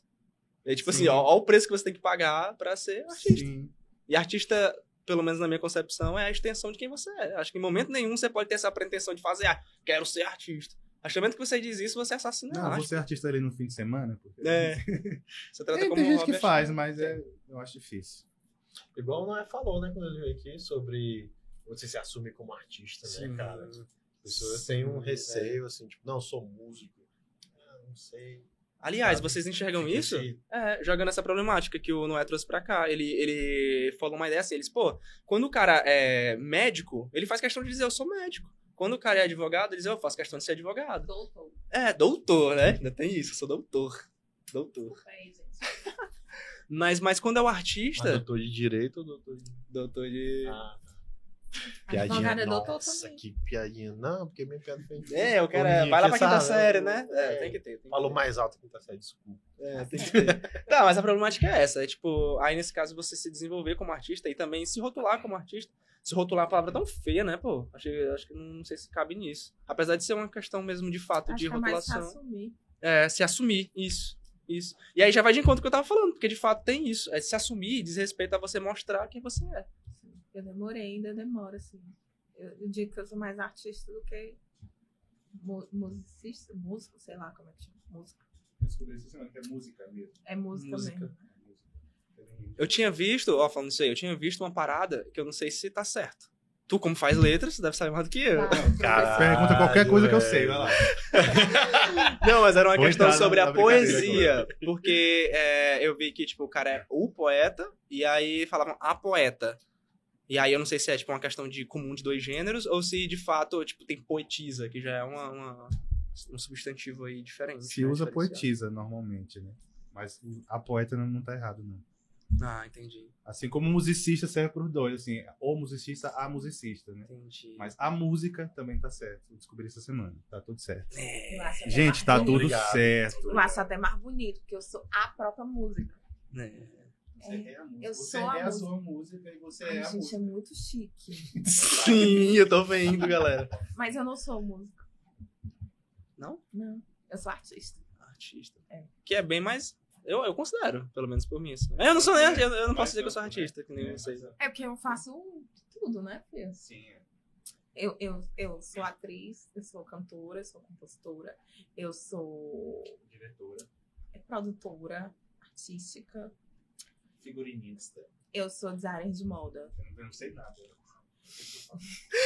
É tipo Sim. assim, ó, ó o preço que você tem que pagar pra ser artista. Sim. E artista, pelo menos na minha concepção, é a extensão de quem você é. Acho que em momento nenhum você pode ter essa pretensão de fazer, ah, quero ser artista. Acho que no momento que você diz isso, você assassina a Não, você é artista ali no fim de semana? Porque... É. [laughs] Você trata Tem, como tem um gente que faz, mas é, eu acho difícil. Igual o Noé falou, né, quando ele veio aqui, sobre você se assumir como artista, Sim. né, cara? As pessoas têm um receio, assim, tipo, não, eu sou músico. Ah, não sei. Aliás, Sabe? vocês enxergam Fica isso? esse- É, jogando essa problemática que o Noé trouxe pra cá. Ele, ele falou uma ideia assim, eles, pô, quando o cara é médico, ele faz questão de dizer, eu sou médico. Quando o cara é advogado, ele diz, eu faço questão de ser advogado. Doutor. É, doutor, né? Ainda tem isso, eu sou doutor. Doutor. Desculpa aí, gente. Mas, mas quando é o Mas artista, doutor de direito ou doutor de... doutor de... Ah, Advogado é doutor Nossa, que piadinha. Não, porque minha piada foi... É, o cara vai lá que pra quinta série, né? É, é. tem que ter. Tem que Falou ter. mais alto que quinta série, desculpa. É, tem que ter. [laughs] tá, mas a problemática é essa. É tipo, aí nesse caso você se desenvolver como artista e também se rotular como artista. Se rotular é uma palavra tão feia, né, pô? Acho, acho que não sei se cabe nisso. Apesar de ser uma questão mesmo de fato Acho de que é mais se rotulação. assumir. É, se assumir, isso. Isso. E aí já vai de encontro com o que eu tava falando, porque de fato tem isso. É se assumir, diz respeito a você mostrar quem você é. Eu demorei, ainda demora, assim. Eu, eu digo que eu sou mais artista do que mu- musicista, músico, sei lá como é que chama. Música. É música mesmo. É música, Música. mesmo. Eu tinha visto, ó, falando isso aí, eu tinha visto uma parada que eu não sei se tá certo. Tu, como faz letras, deve saber mais do que eu. Tá, Caralho, Pergunta qualquer coisa que eu sei, vai lá. [laughs] [laughs] Não, mas era uma Vou questão entrar sobre a poesia. Porque é, eu vi que, tipo, o cara é o poeta, e aí falavam a poeta. E aí eu não sei se é, tipo, uma questão de comum de dois gêneros, ou se, de fato, tipo, tem poetisa, que já é uma, uma- um substantivo aí diferente. Se né, usa poetisa normalmente, né? Mas a poeta não, não tá errado, não. Ah, entendi. Assim como musicista serve pros dois, assim, ou musicista, a musicista, né? Entendi. Mas a música também tá certo. Eu descobri essa semana. Tá tudo certo. É, até Gente, tá bonito. tudo Obrigado. certo. Eu acho até mais bonito, porque eu sou a própria música. né. Você é a música. Eu Você sou a é a música. sua música e você Ai, é a gente, é música. muito chique. [laughs] Sim, eu tô vendo, galera. Mas eu não sou música. Não? Não. Eu sou artista. Artista. É. Que é bem mais. Eu, eu considero, pelo menos por mim. Assim. Eu não sou nem eu, eu não posso dizer que eu sou artista, que nem É, vocês. É porque eu faço tudo, né, filho? Sim. é. Eu, eu, eu sou atriz, eu sou cantora, eu sou compositora, eu sou Diretora, produtora artística, figurinista. eu sou designer de moda. Eu não, sei nada.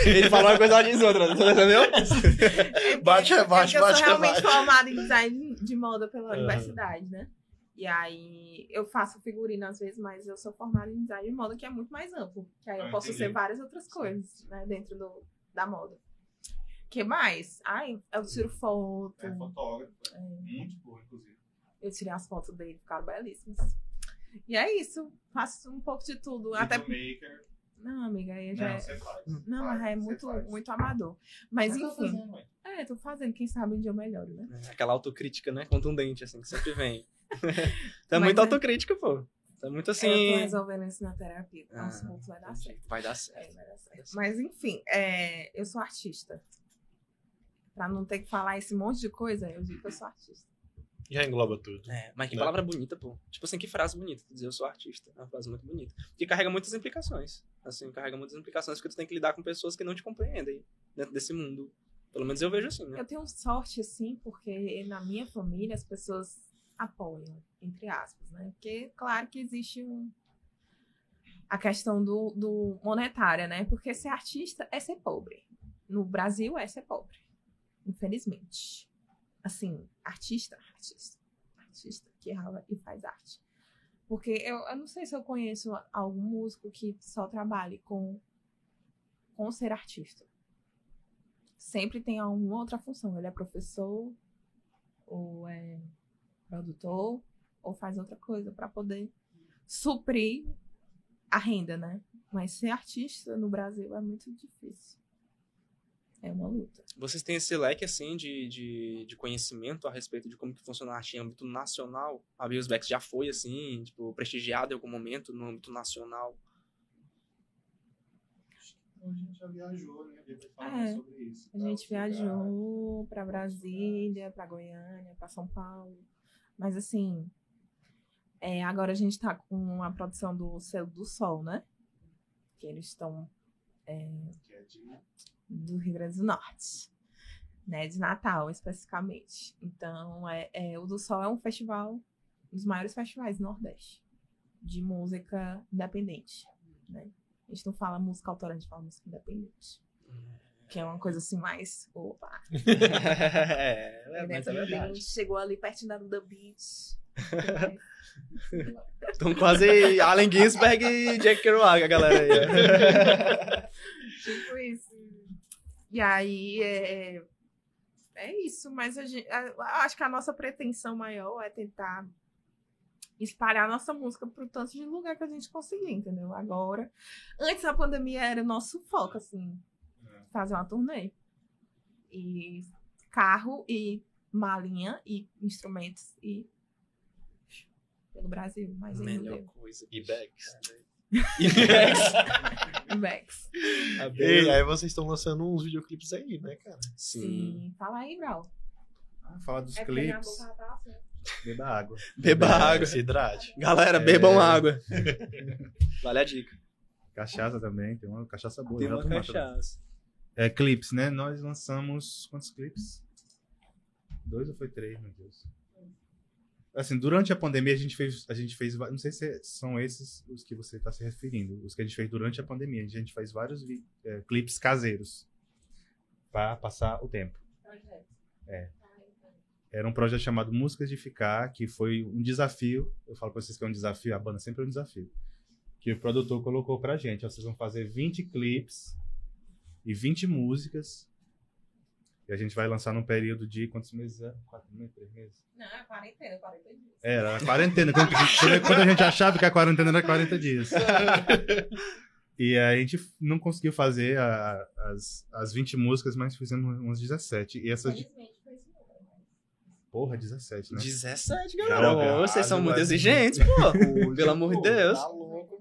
Ele falou uma coisa, ela diz outra, entendeu? [laughs] Bate, é bate, porque eu bate, sou realmente bate. formada em design de moda pela Aham. universidade, né? E aí eu faço figurino às vezes, mas eu sou formada em design de moda, que é muito mais amplo. Que aí eu Ah, posso entendi. ser várias outras coisas, né, dentro do, da moda. que mais? Ai, eu tiro foto. É fotógrafo. é Muito boa, inclusive. Eu tirei as fotos dele, ficaram belíssimas. E é isso. Faço um pouco de tudo. Até. Videomaker. Não, amiga, aí já Não, é. você faz. Não, Faz, mas é muito, faz. muito amador. Mas, Mas enfim. fazendo. É, tô fazendo. Quem sabe um dia eu melhoro, né? Aquela autocrítica, né? Contundente, assim, que sempre vem. [laughs] tá Mas muito é- autocrítica, pô. Tá muito Eu tô assim. resolvendo isso na terapia. Ah, Aos poucos vai dar certo. Vai dar É, certo. vai dar certo. Mas enfim, é, eu sou artista. Pra não ter que falar esse monte de coisa, eu digo que eu sou artista. Já engloba tudo. É, mas que Né? palavra bonita, pô. Tipo assim, que frase bonita. Dizer eu sou artista. É uma frase muito bonita. Que carrega muitas implicações. Assim, carrega muitas implicações porque tu tem que lidar com pessoas que não te compreendem dentro desse mundo. Pelo menos eu vejo assim, né? Eu tenho sorte, assim, porque na minha família as pessoas apoiam, entre aspas, né? Porque, claro que existe um. A questão do, do monetária, né? Porque ser artista é ser pobre. No Brasil é ser pobre. Infelizmente. Assim, artista, artista. Artista que rala e faz arte. Porque eu, eu não sei se eu conheço algum músico que só trabalhe com, com ser artista. Sempre tem alguma outra função. Ele é professor, ou é produtor, ou faz outra coisa para poder suprir a renda, né? Mas ser artista no Brasil é muito difícil. É uma luta. Vocês têm esse leque, assim, de, de, de conhecimento a respeito de como que funciona a arte em âmbito nacional? A Biosbex já foi, assim, tipo, prestigiada em algum momento no âmbito nacional? A gente já viajou, né? É, sobre isso. A gente viajou para Brasília, para Goiânia, para São Paulo. Mas assim, é, agora a gente está com a produção do Selo do Sol, né? Que eles estão é, do Rio Grande do Norte, né? De Natal, especificamente. Então, é, é, o do Sol é um festival, um dos maiores festivais do Nordeste, de música independente, né? A gente não fala música autoral, a gente fala música independente. Que é uma coisa assim mais. Opa! [laughs] é, é, mas é Chegou ali pertinho da Duda Beach. Estão quase Allen Ginsberg e Jack Kerouac, a galera aí. [laughs] tipo isso. E aí é, é isso, mas a gente, a- acho que a nossa pretensão maior é tentar espalhar a nossa música pro tanto de lugar que a gente conseguir, entendeu? Agora, antes da pandemia era o nosso foco, assim, fazer uma turnê. E carro e malinha e instrumentos e pelo Brasil, mas Melhor deu. coisa. E bags. [laughs] E Bex. Aí vocês estão lançando uns videoclipes aí, né, cara? Sim. Sim. Fala aí, Brau. Ah, Falar dos É clipes, tá assim. beba água. Beba água. Se hidrate. Galera, É. bebam água. [laughs] Vale a dica. Cachaça também, tem uma cachaça boa. Tem já uma cachaça. É, clipes, né? Nós lançamos quantos clipes? Dois ou foi três, meu Deus? Assim, durante a pandemia a gente fez, a gente fez, não sei se são esses os que você está se referindo, os que a gente fez durante a pandemia. A gente fez vários vi- é, clipes caseiros para passar o tempo. É. Era um projeto chamado Músicas de Ficar, que foi um desafio. Eu falo para vocês que é um desafio, a banda sempre é um desafio. Que o produtor colocou pra gente. ó, Vocês vão fazer 20 clipes e 20 músicas. E a gente vai lançar num período de quantos meses é? Quatro meses, três meses? Não, é quarentena, 40 dias. Era a quarentena. Quando, quando- quando a gente achava que a quarentena era 40 dias. [laughs] E a gente não conseguiu fazer a- as, as 20 músicas, mas fizemos umas 17. E essas. de- Felizmente foi esse número, mas- Porra, 17, né? 17, Já galera. é Ô, vocês são muito exigentes, pô. [laughs] Pelo amor de Pô, Deus. Tá.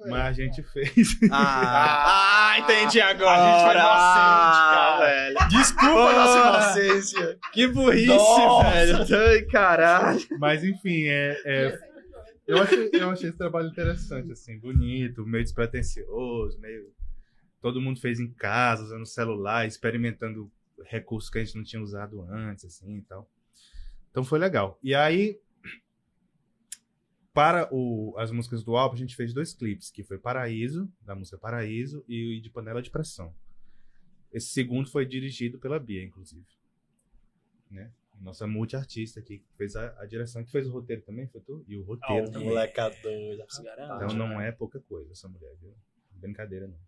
Mas a gente fez. Ah, ah, entendi agora. A gente foi inocente, Ah, cara. velho. Desculpa a nossa inocência. Que burrice, Nossa. velho. Ai, caralho. Mas enfim, é, é- eu, achei, eu achei esse trabalho interessante, assim, bonito, meio despretensioso, meio. Todo mundo fez em casa, usando celular, experimentando recursos que a gente não tinha usado antes, assim e tal. Então foi legal. E aí, para o- as músicas do álbum, a gente fez dois clipes, que foi Paraíso, da música Paraíso, e de Panela de Pressão. Esse segundo foi dirigido pela Bia, inclusive. Né? Nossa multiartista aqui, que fez a, a direção, que fez o roteiro também, foi tu? E o roteiro Ah, também. molecada doida. Então não é pouca coisa essa mulher, viu? Brincadeira não.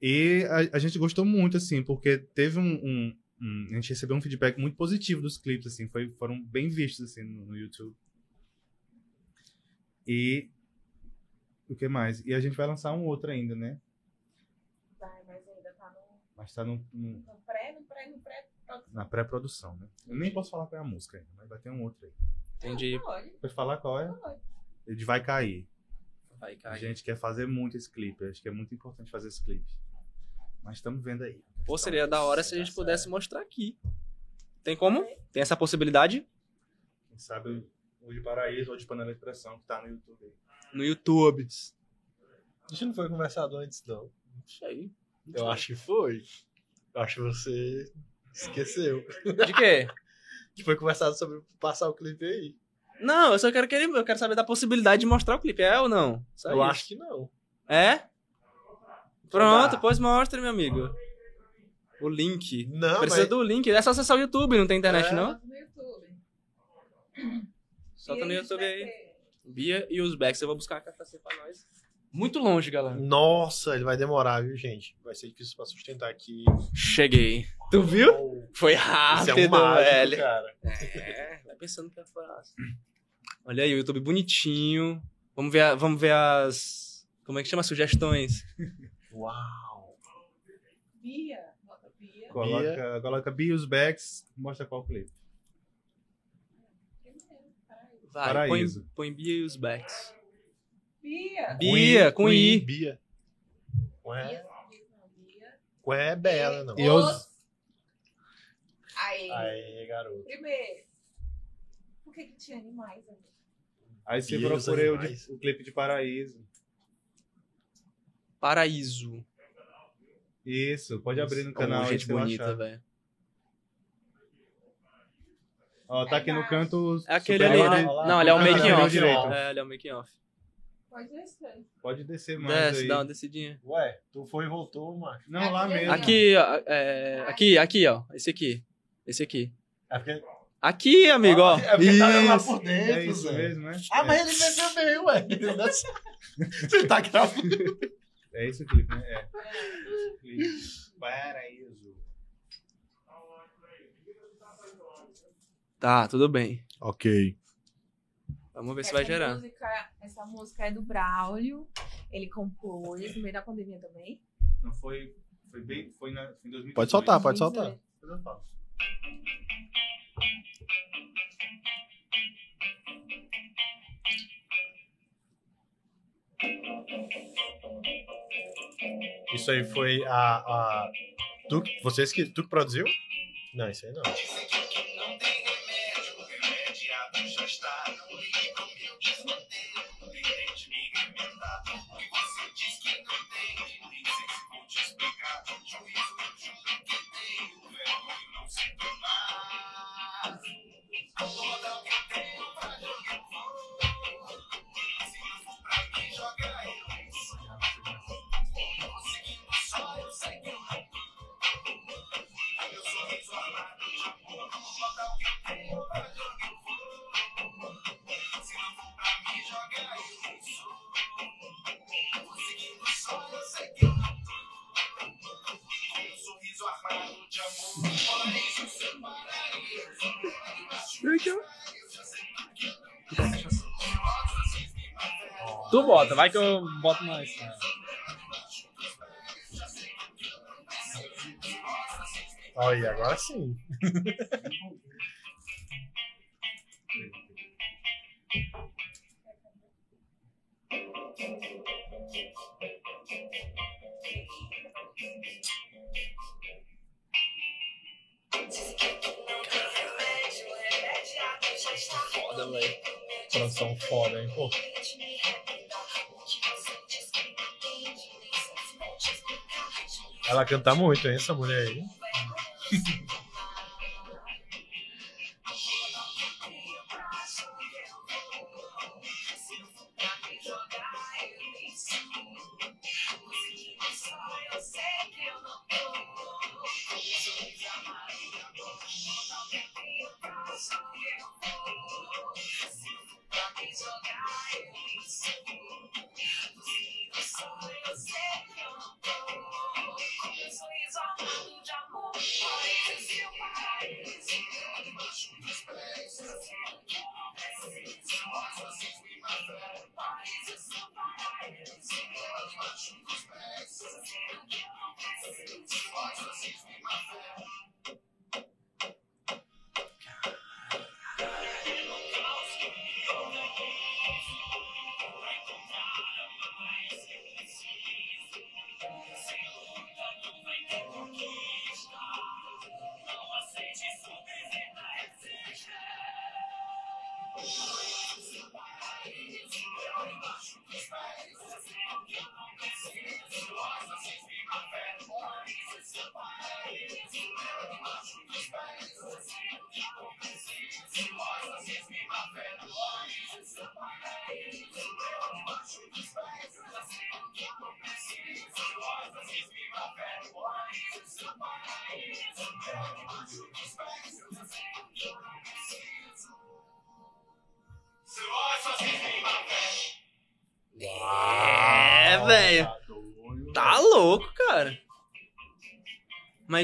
E a, a gente gostou muito, assim, porque teve um, um- um- A gente recebeu um feedback muito positivo dos clipes, assim, foi, foram bem vistos, assim, no, no YouTube. E. O que mais? E a gente vai lançar um outro ainda, né? Vai, mas ainda tá no, Mas tá no- no- no pré, no pré, no pré. na pré-produção, né? Eu nem posso falar qual é a música ainda, mas vai ter um outro aí. Entendi. Pode, Pode falar qual é? pode. Ele vai cair. Vai, A cair. gente quer fazer muito esse clipe. Acho que é muito importante fazer esse clipe. Mas estamos vendo aí. Pô, seria da hora se a gente pudesse mostrar aqui. Tem como? Tem essa possibilidade? Quem sabe o de Paraíso ou de Panela de Pressão que tá no YouTube aí. No YouTube. A gente não foi conversado antes, não. Não sei. Eu acho que foi. Eu acho que você esqueceu. De quê? [laughs] Que foi conversado sobre passar o clipe aí. Não, eu só quero que ele. Eu quero saber da possibilidade de mostrar o clipe. É ou não? Só eu isso. acho que não. É? Pronto, Dá. pois mostre, meu amigo. O link. Não, Precisa mas... do link. É só acessar o YouTube, não tem internet, É. não? No YouTube. Solta E no a YouTube aí. Bia e os Becks. Eu vou buscar uma cachaça pra nós. Muito longe, galera. Nossa, ele vai demorar, viu, gente? Vai ser difícil pra sustentar aqui. Cheguei. Tu viu? Oh, Foi Isso rápido, é um mágico, velho. cara. É, vai pensando que é fácil. Olha aí, o YouTube bonitinho. Vamos ver, a- vamos ver as. Como é que chama? Sugestões. Uau. Bia, bota Bia. Coloca, coloca Bios Backs, mostra qual clipe. Vai, Paraíso. põe, põe Bia e os Becks. Bia. Bia, com I. Bia. Ué, Bia, Bia. ué é Bela, não. E os- Aí. Aí, garoto. Primeiro. Por que que tinha animais ali? Aí você Bios procurei o, o clipe de Paraíso. Paraíso. Isso, pode abrir no canal gente bonita, velho. Ó, tá aqui no canto É aquele ali, né? Não, ele é o ah, making superior off. direito. É, ele é o making off. Pode descer. Pode descer mais Desce, aí. dá uma descidinha. Ué, tu foi e voltou, macho. Não, lá mesmo. Aqui, ó, é, aqui, aqui, ó. Esse aqui. Esse aqui. É porque, Aqui, amigo, ó. é porque tá lá Isso. por dentro, É isso mesmo, né? Ah, mas ele fez também, ué. [laughs] Você tá gravando. [laughs] É, é esse o clipe, né? É. Esse clipe. Paraíso. Tá, tudo bem. Ok. Vamos ver se vai gerar. Música, essa música é do Braulio. Ele compôs no meio da pandemia também. Não foi. Foi bem. Foi na, foi em 2018. Pode soltar, pode soltar. Isso aí foi a. a... Tu, vocês que, tu que produziu? Não, isso aí não. Tu bota, vai que eu boto mais. Olha, agora sim. Foda, velho. Produção foda, hein? Pô. Ela canta muito, hein, essa mulher aí. [laughs]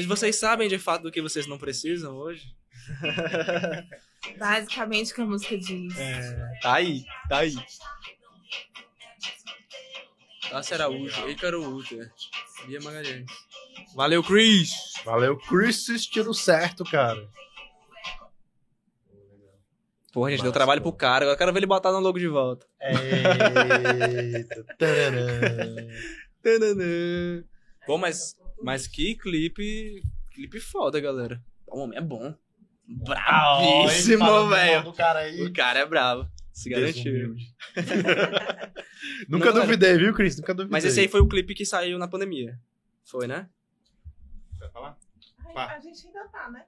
vocês sabem de fato do que vocês não precisam hoje? [laughs] Basicamente o que a música diz. Tá aí, tá aí. Tassi Araújo, Ícaro Uter, Bia Magalhães. Valeu, Chris! Valeu, Chris, tiro certo, cara. Porra, a gente deu trabalho pô. pro cara, agora eu quero ver ele botar no logo de volta. Eita. [laughs] Tararã. Tananã. Pô, mas, mas que clipe. Clipe foda, galera. O homem é bom. Ah, Bravíssimo, falando velho. O cara é bravo. Se garantiu. [laughs] Nunca Não, duvidei, viu, Cris? Nunca duvidei. Mas esse aí foi o clipe que saiu na pandemia. Foi, né? Vai falar? Pá. A gente ainda tá, né?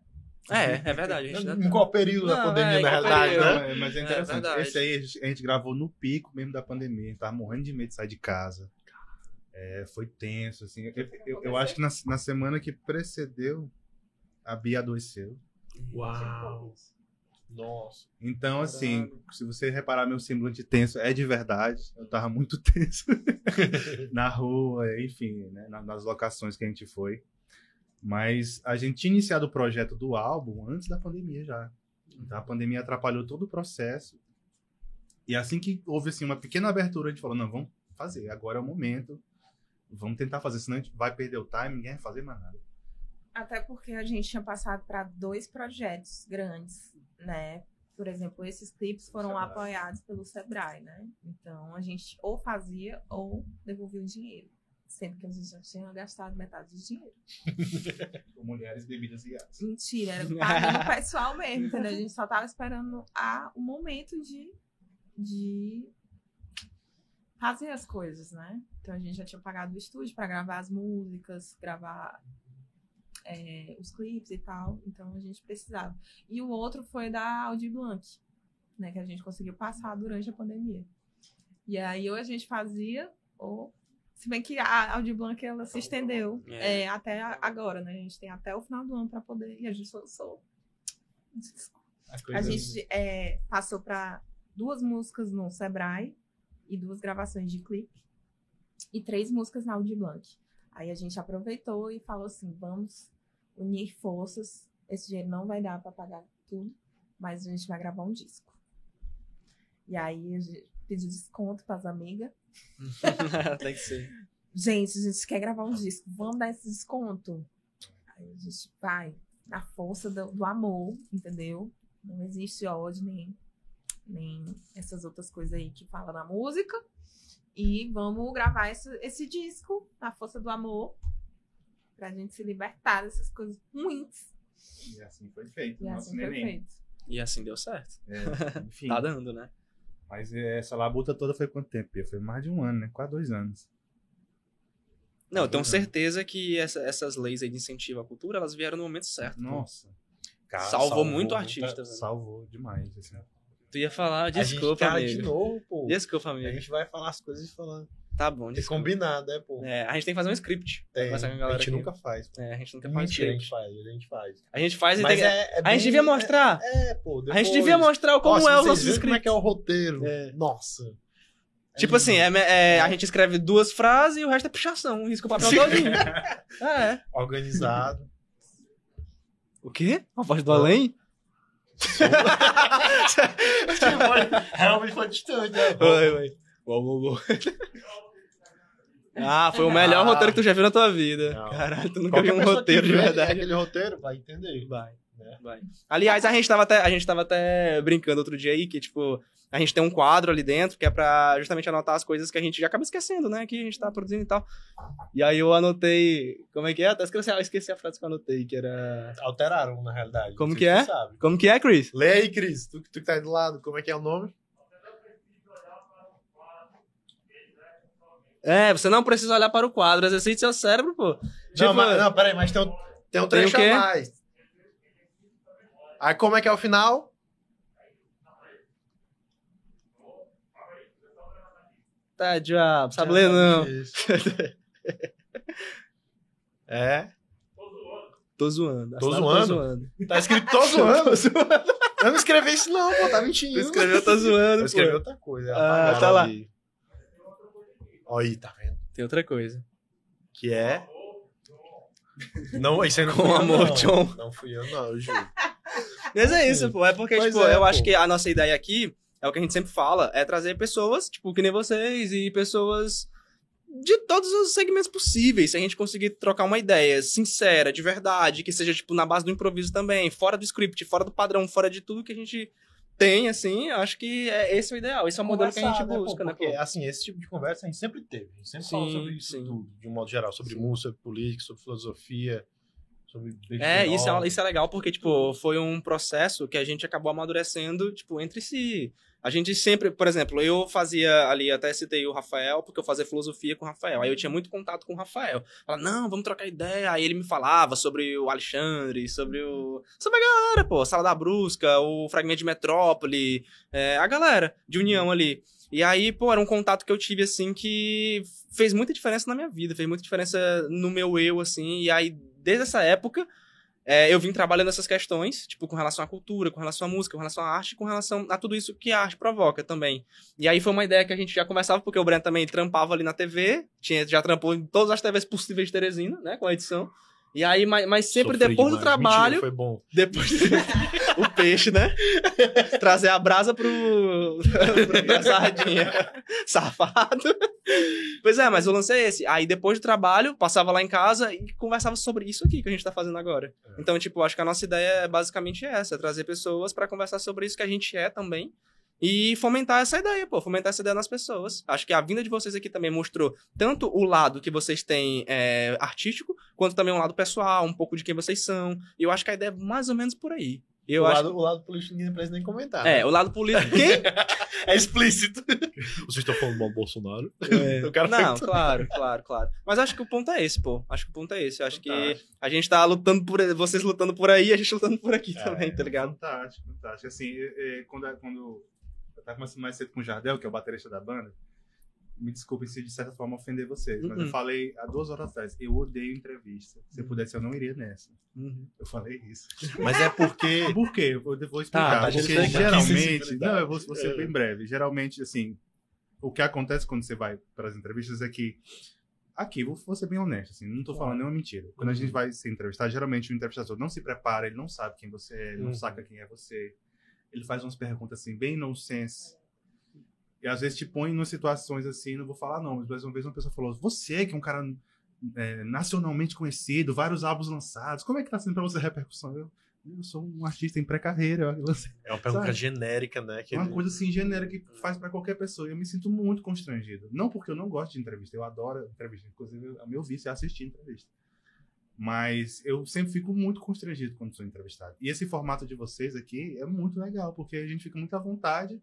É, é verdade. A gente ainda Em tá- qual período da Não, pandemia, é, na realidade, período? né? Mas é É, interessante. verdade. Esse aí a gente, a gente gravou no pico mesmo da pandemia. A gente tava morrendo de medo de sair de casa. É, foi tenso, assim. Eu, eu- eu acho que na, na semana que precedeu, a Bia adoeceu. Uau. Nossa. Então, assim, se você reparar meu semblante tenso, é de verdade. Eu tava muito [laughs] tenso [laughs] na rua, enfim, né, na- nas locações que a gente foi. Mas a gente tinha iniciado o projeto do álbum antes da pandemia já. Então a pandemia atrapalhou todo o processo. E assim que houve assim, uma pequena abertura, a gente falou: não, vamos fazer, agora é o momento. Vamos tentar fazer, senão a gente vai perder o time, ninguém vai fazer mais nada. Até porque a gente tinha passado para dois projetos grandes, né? Por exemplo, esses clipes foram Sebrae. apoiados pelo Sebrae, né? Então a gente ou fazia ou devolvia o dinheiro. Sendo que a gente já tinha gastado metade do dinheiro. Com [laughs] mulheres, bebidas e gatos. Mentira, era [laughs] pagando o pessoal mesmo, entendeu? A gente só tava esperando a, o momento de, de fazer as coisas, né? Então a gente já tinha pagado o estúdio para gravar as músicas, gravar é, os clipes e tal. Então a gente precisava. E o outro foi da Audi Blanc, né? Que a gente conseguiu passar durante a pandemia. E aí ou a gente fazia, ou. Se bem que a Audi Blanc ela se estendeu É. é, até a- agora, né? A gente tem até o final do ano para poder. E a gente lançou. A gente é, passou para duas músicas no Sebrae e duas gravações de clipe e três músicas na Audi Blanc. Aí a gente aproveitou e falou assim: vamos unir forças. Esse dinheiro não vai dar para pagar tudo, mas a gente vai gravar um disco. E aí a gente pediu desconto para as amigas. [laughs] Tem que ser. Gente, a gente quer gravar um disco, vamos dar esse desconto? Aí a gente vai na força do, do amor, entendeu? Não existe ódio, nem, nem essas outras coisas aí que fala na música. E vamos gravar esse, esse disco na força do amor pra gente se libertar dessas coisas ruins. E assim foi feito. E nosso assim foi neném. feito. E assim deu certo. É, [laughs] enfim. Tá dando, né? Mas essa labuta toda foi quanto tempo? Foi mais de um ano, né? Quase dois anos. Não, eu tenho certeza que essa- essas leis aí de incentivo à cultura, elas vieram no momento certo. Nossa. Cara, Salvou muito muita- artista, velho. Salvou demais. Assim. Tu ia falar, A gente, desculpa, cara, de amigo. novo, pô. Desculpa, A amigo. gente vai falar as coisas e falando. Tá bom, Tem desculpa. combinado, né, pô? É, a gente tem que fazer um script. Tem. a A gente aqui. nunca faz. pô. É, a gente nunca faz Mentira, a script. gente faz, a gente faz. A gente faz e Mas tem... é, é A gente devia mostrar. É, pô. A gente depois. devia mostrar como se é vocês nossos verem como é que é o roteiro. É. Nossa. Tipo assim, é, é, a gente escreve duas frases e o resto é puxação. Risca o papel todinho. [laughs] é. Organizado. O quê? A voz do além? Realmente foi distante, né? Oi, oi. Uou, uou, uou. Ah, foi o melhor Ah. roteiro que tu já viu na tua vida. Não. Caralho, tu nunca Qualquer viu um roteiro de verdade. Aquele roteiro vai entender. Vai? Vai. Aliás, a gente, tava até, a gente tava até brincando outro dia aí que, tipo, a gente tem um quadro ali dentro que é pra justamente anotar as coisas que a gente já acaba esquecendo, né? Que a gente tá produzindo e tal. E aí eu anotei. Como é que é? Até esqueci, eu esqueci a frase que eu anotei, que era. Alteraram, na realidade. Como Não que é? sabe. Como que é, Chris? Lê aí, Cris. Tu, tu que tá aí do lado, como é que é o nome? É, você não precisa olhar para o quadro, exercite seu cérebro, pô. Tipo, não, mas, não, peraí, mas tem um, tem um Tem o trecho quê? a mais. Aí como é que é o final? Tá, diabo, sabe ler não. Isso. [laughs] É. Tô zoando. Tô zoando? zoando. Tá escrito tô [laughs] zoando. Eu não escrevi isso não, pô, tá mentindo. Tu escreveu, tô zoando, Eu escrevi pô. outra coisa. Ah, tá lá. Ó aí, tá vendo? Tem outra coisa. Que é. Não, isso aí não Com amor, não. John. Não fui eu, não, eu juro. Mas é isso, pô. É porque, Pois tipo, é, eu pô. acho que a nossa ideia aqui é o que a gente sempre fala, é trazer pessoas, tipo, que nem vocês e pessoas de todos os segmentos possíveis. Se a gente conseguir trocar uma ideia sincera, de verdade, que seja, tipo, na base do improviso também, fora do script, fora do padrão, fora de tudo que a gente tem, assim, eu acho que é, esse é o ideal. Esse é o modelo que a gente né, busca, pô, né, Porque, pô? assim, esse tipo de conversa a gente sempre teve. A gente sempre Sim, falou sobre isso sim. tudo, de um modo geral. Sobre Sim. música, sobre política, sobre filosofia, sobre... É, isso é, isso é legal porque, tipo, foi um processo que a gente acabou amadurecendo, tipo, entre si. A gente sempre, por exemplo, eu fazia ali, até citei o Rafael, porque eu fazia filosofia com o Rafael. Aí eu tinha muito contato com o Rafael. Falava, não, vamos trocar ideia. Aí ele me falava sobre o Alexandre, sobre o. Sobre a galera, pô, Sala da Brusca, o Fragmento de Metrópole, é, a galera de União ali. E aí, pô, era um contato que eu tive, assim, que fez muita diferença na minha vida, fez muita diferença no meu eu, assim. E aí, desde essa época, é, eu vim trabalhando essas questões, tipo, com relação à cultura, com relação à música, com relação à arte, com relação a tudo isso que a arte provoca também. E aí foi uma ideia que a gente já conversava, porque o Breno também trampava ali na TV, tinha, já trampou em todas as TVs possíveis de Teresina, né, com a edição. E aí, mas, mas sempre Sofri depois do demais. trabalho, Mentira, foi bom. depois [laughs] o peixe, né? Trazer a brasa [laughs] pro, pra sardinha. Safado. Pois é, mas o lance é esse. Aí depois do trabalho, passava lá em casa e conversava sobre isso aqui que a gente tá fazendo agora. É. Então, tipo, acho que a nossa ideia é basicamente essa, é trazer pessoas pra conversar sobre isso que a gente é também. E fomentar essa ideia, pô, fomentar essa ideia nas pessoas. Acho que a vinda de vocês aqui também mostrou tanto o lado que vocês têm é, artístico, quanto também um lado pessoal, um pouco de quem vocês são. E eu acho que a ideia é mais ou menos por aí. Eu o, acho lado, o lado político ninguém precisa nem comentar. é, né? o lado político. Quem? [laughs] É explícito. Vocês estão falando mal do Bolsonaro? [laughs] O cara Não, foi- claro, claro, claro. Mas acho que o ponto é esse, pô. Acho que o ponto é esse. Eu acho que Fantástico. a gente tá lutando por. Vocês lutando por aí, a gente lutando por aqui É, também, tá ligado? Fantástico, fantástico. Assim, é, é, quando, quando tava conversando mais cedo com o Jardel, que é o baterista da banda, me desculpem se de certa forma ofender vocês, mas Uhum. eu falei há duas horas atrás, eu odeio entrevista. Se eu pudesse, eu não iria nessa. Uhum. Eu falei isso. Mas é porque... [laughs] Por quê? Eu vou, eu vou Tá, explicar. tá, porque geralmente. Não, eu vou, vou ser É. bem breve. Geralmente, assim, o que acontece quando você vai para as entrevistas é que. Aqui, vou, vou ser bem honesto, assim, não tô falando nenhuma mentira. Quando a gente vai ser entrevistado, geralmente o entrevistador não se prepara, ele não sabe quem você é, ele não Uhum. saca quem é você. Ele faz umas perguntas assim, bem nonsense. E às vezes te põe em situações assim, não vou falar não, mas uma vez uma pessoa falou: Você que é um cara é, nacionalmente conhecido, vários álbuns lançados, como é que tá sendo pra você a repercussão? Eu, eu sou um artista em pré-carreira, É uma pergunta Sabe? genérica, né? Que uma coisa assim genérica que faz pra qualquer pessoa. E eu me sinto muito constrangido. Não porque eu não gosto de entrevista, eu adoro entrevista. Inclusive, o meu vício é assistir entrevista. Mas eu sempre fico muito constrangido quando sou entrevistado. E esse formato de vocês aqui é muito legal, porque a gente fica muito à vontade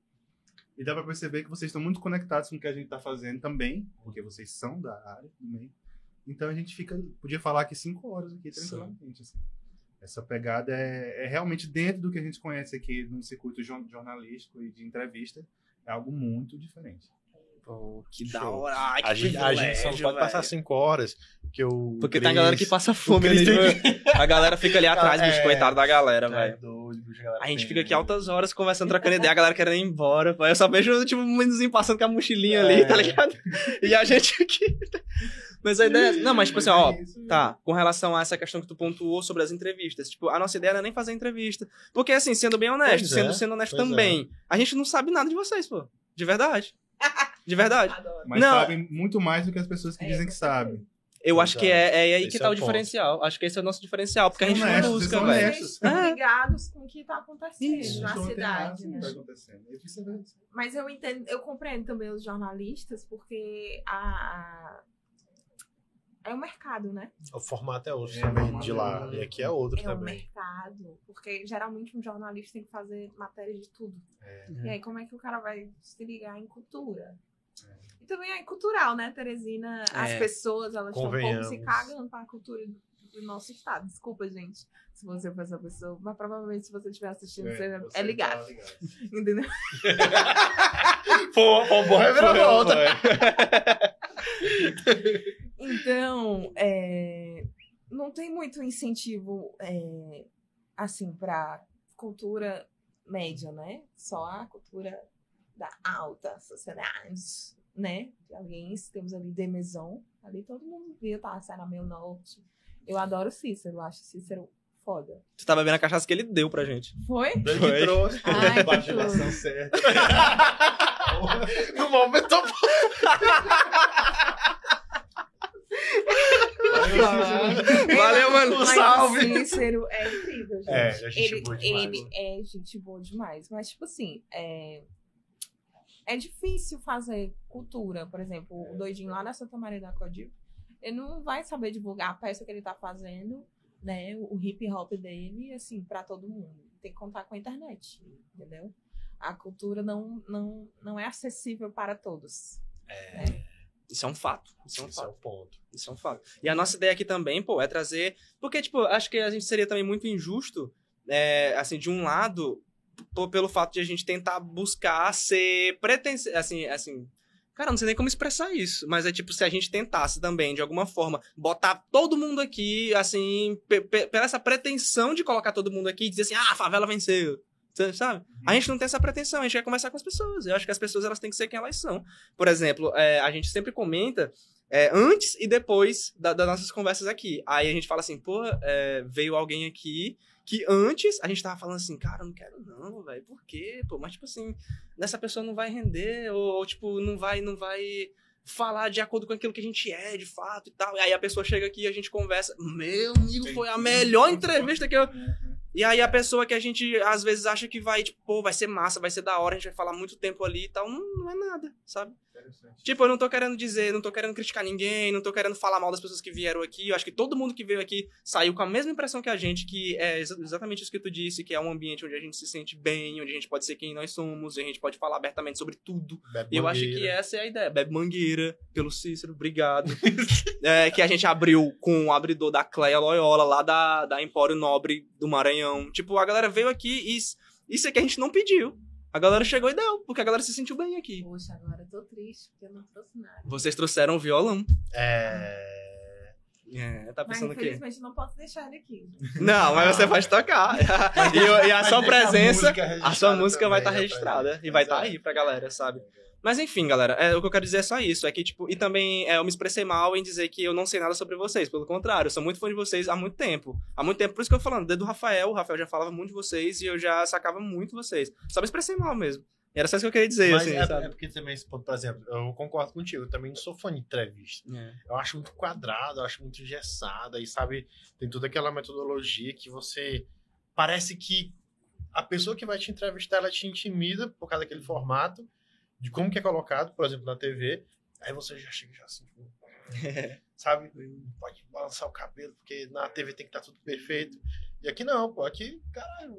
e dá pra perceber que vocês estão muito conectados com o que a gente tá fazendo também, porque vocês são da área também. Então a gente fica, podia falar aqui cinco horas aqui tranquilamente. Assim. Essa pegada é, é realmente dentro do que a gente conhece aqui no circuito jo- jornalístico e de entrevista, é algo muito diferente. Pô, que Show. da hora. Ai, que A gente, a gente só pode passar cinco horas, que eu... Porque tem a galera que passa fome ali. tem né? A galera fica ali atrás, bicho, É. coitado da galera, É velho. doido, bicho, galera A gente tem- fica aqui altas horas conversando, trocando [laughs] ideia, a galera querendo ir embora. pai. Eu só vejo, tipo, um meninozinho passando com a mochilinha ali, É. tá ligado? E a gente aqui. Mas a ideia. Não, mas tipo assim, ó, Tá, com relação a essa questão que tu pontuou sobre as entrevistas. Tipo, a nossa ideia não é nem fazer entrevista. Porque, assim, sendo bem honesto, Pois sendo, é, sendo honesto pois também, a gente não sabe nada de vocês, pô. De verdade. [laughs] De verdade. Adoro. Mas Não. sabem muito mais do que as pessoas que É, dizem que sabem. Eu acho que é, é aí Esse que é tá o o ponto. diferencial. Acho que esse é o nosso diferencial, porque a gente São não honestos, busca, são velho. estão É. ligados com o que tá acontecendo Isso, na cidade, o né? que tá acontecendo. Mas eu entendo, eu compreendo também os jornalistas, porque a, é o mercado, né? O formato é outro É, também, de é lá. outro. E aqui é outro É o também. mercado. Porque geralmente um jornalista tem que fazer matéria de tudo. É. E aí, como é que o cara vai se ligar em cultura? E também é cultural, né, Teresina? As É. pessoas, elas estão um pouco se cagando pra cultura do, nosso estado. Desculpa, gente, se você for essa pessoa. Mas provavelmente, se você estiver assistindo, você, você é ligado. tá ligado. [laughs] Entendeu? [laughs] Pô, pô, boa reviravolta. [laughs] Então, é, não tem muito incentivo, é, assim, para cultura média, né? Só a cultura da alta sociedade, né? De alguém, temos ali de maison, Ali todo mundo viu, tava saindo a meio norte. Eu adoro o Cícero, eu acho Cícero foda. Você tá bebendo a cachaça que ele deu pra gente. Foi? Ele Foi. trouxe. Ai, certa. [laughs] No momento eu [laughs] Valeu, mano. Mas Salve. o Cícero é incrível, gente. É, é gente ele, boa demais, ele mano. é gente boa demais. Mas, tipo assim, é... é difícil fazer cultura. Por exemplo, o doidinho lá na Santa Maria da Codil, ele não vai saber divulgar a peça que ele tá fazendo, né? O hip hop dele, assim, pra todo mundo. Tem que contar com a internet, entendeu? A cultura não, não, não é acessível para todos. Isso é um fato. Isso é um Esse é fato. o ponto. Isso é um fato. E a nossa ideia aqui também, pô, é trazer. Porque, tipo, acho que a gente seria também muito injusto, é, assim, de um lado, pelo fato de a gente tentar buscar ser pretensioso. Assim, assim. Cara, não sei nem como expressar isso, mas é tipo se a gente tentasse também, de alguma forma, botar todo mundo aqui, assim, pe- pe- pela essa pretensão de colocar todo mundo aqui e dizer assim, ah, a favela venceu. Sabe? A gente não tem essa pretensão, a gente quer conversar com as pessoas. Eu acho que as pessoas elas têm que ser quem elas são. Por exemplo, é, a gente sempre comenta é, antes e depois da- das nossas conversas aqui. Aí a gente fala assim, pô, é, veio alguém aqui que antes a gente tava falando assim, cara, eu não quero não, velho, por quê? Pô, mas tipo assim, nessa pessoa não vai render, ou, ou, tipo, não vai, não vai falar de acordo com aquilo que a gente é, de fato e tal. E aí a pessoa chega aqui e a gente conversa, meu amigo, foi a melhor entrevista que eu... E aí a pessoa que a gente às vezes acha que vai, tipo, pô, vai ser massa, vai ser da hora, a gente vai falar muito tempo ali e tal, não, não é nada, sabe? Tipo, eu não tô querendo dizer, não tô querendo criticar ninguém, não tô querendo falar mal das pessoas que vieram aqui. Eu acho que todo mundo que veio aqui saiu com a mesma impressão que a gente, que é exa- exatamente isso que tu disse, que é um ambiente onde a gente se sente bem, onde a gente pode ser quem nós somos, e a gente pode falar abertamente sobre tudo. Bebe E eu acho que essa é a ideia. Bebe Mangueira, pelo Cícero, obrigado. [laughs] É, que a gente abriu com o abridor da Cleia Loyola, lá da, da Empório Nobre do Maranhão. Tipo, a galera veio aqui e isso- isso é que a gente não pediu. A galera chegou e deu, porque a galera se sentiu bem aqui. Poxa, agora eu tô triste, porque eu não trouxe nada. Vocês trouxeram o violão. É. É, tá Mas pensando o quê? infelizmente não posso deixar ele aqui. Não, mas você pode tocar. e, e a sua Mas presença, música a sua música vai estar também, registrada. E vai estar Exato. aí pra galera, sabe? Mas enfim, galera, é, o que eu quero dizer é só isso. É que, tipo, e também é, eu me expressei mal em dizer que eu não sei nada sobre vocês. Pelo contrário, eu sou muito fã de vocês há muito tempo. Há muito tempo, por isso que eu tô falando, desde o Rafael, o Rafael já falava muito de vocês e eu já sacava muito vocês. Só me expressei mal mesmo. Era só isso que eu queria dizer, Mas assim, é, é porque também esse ponto, por exemplo, eu concordo contigo, eu também não sou fã de entrevista. É. Eu acho muito quadrado, eu acho muito engessada, e sabe, tem toda aquela metodologia que você. Parece que a pessoa que vai te entrevistar, ela te intimida por causa daquele formato, de como que é colocado, por exemplo, na TV. Aí você já chega já assim, tipo, [laughs] sabe? Pode balançar o cabelo, porque na TV tem que estar tudo perfeito. E aqui não, pô, aqui, cara,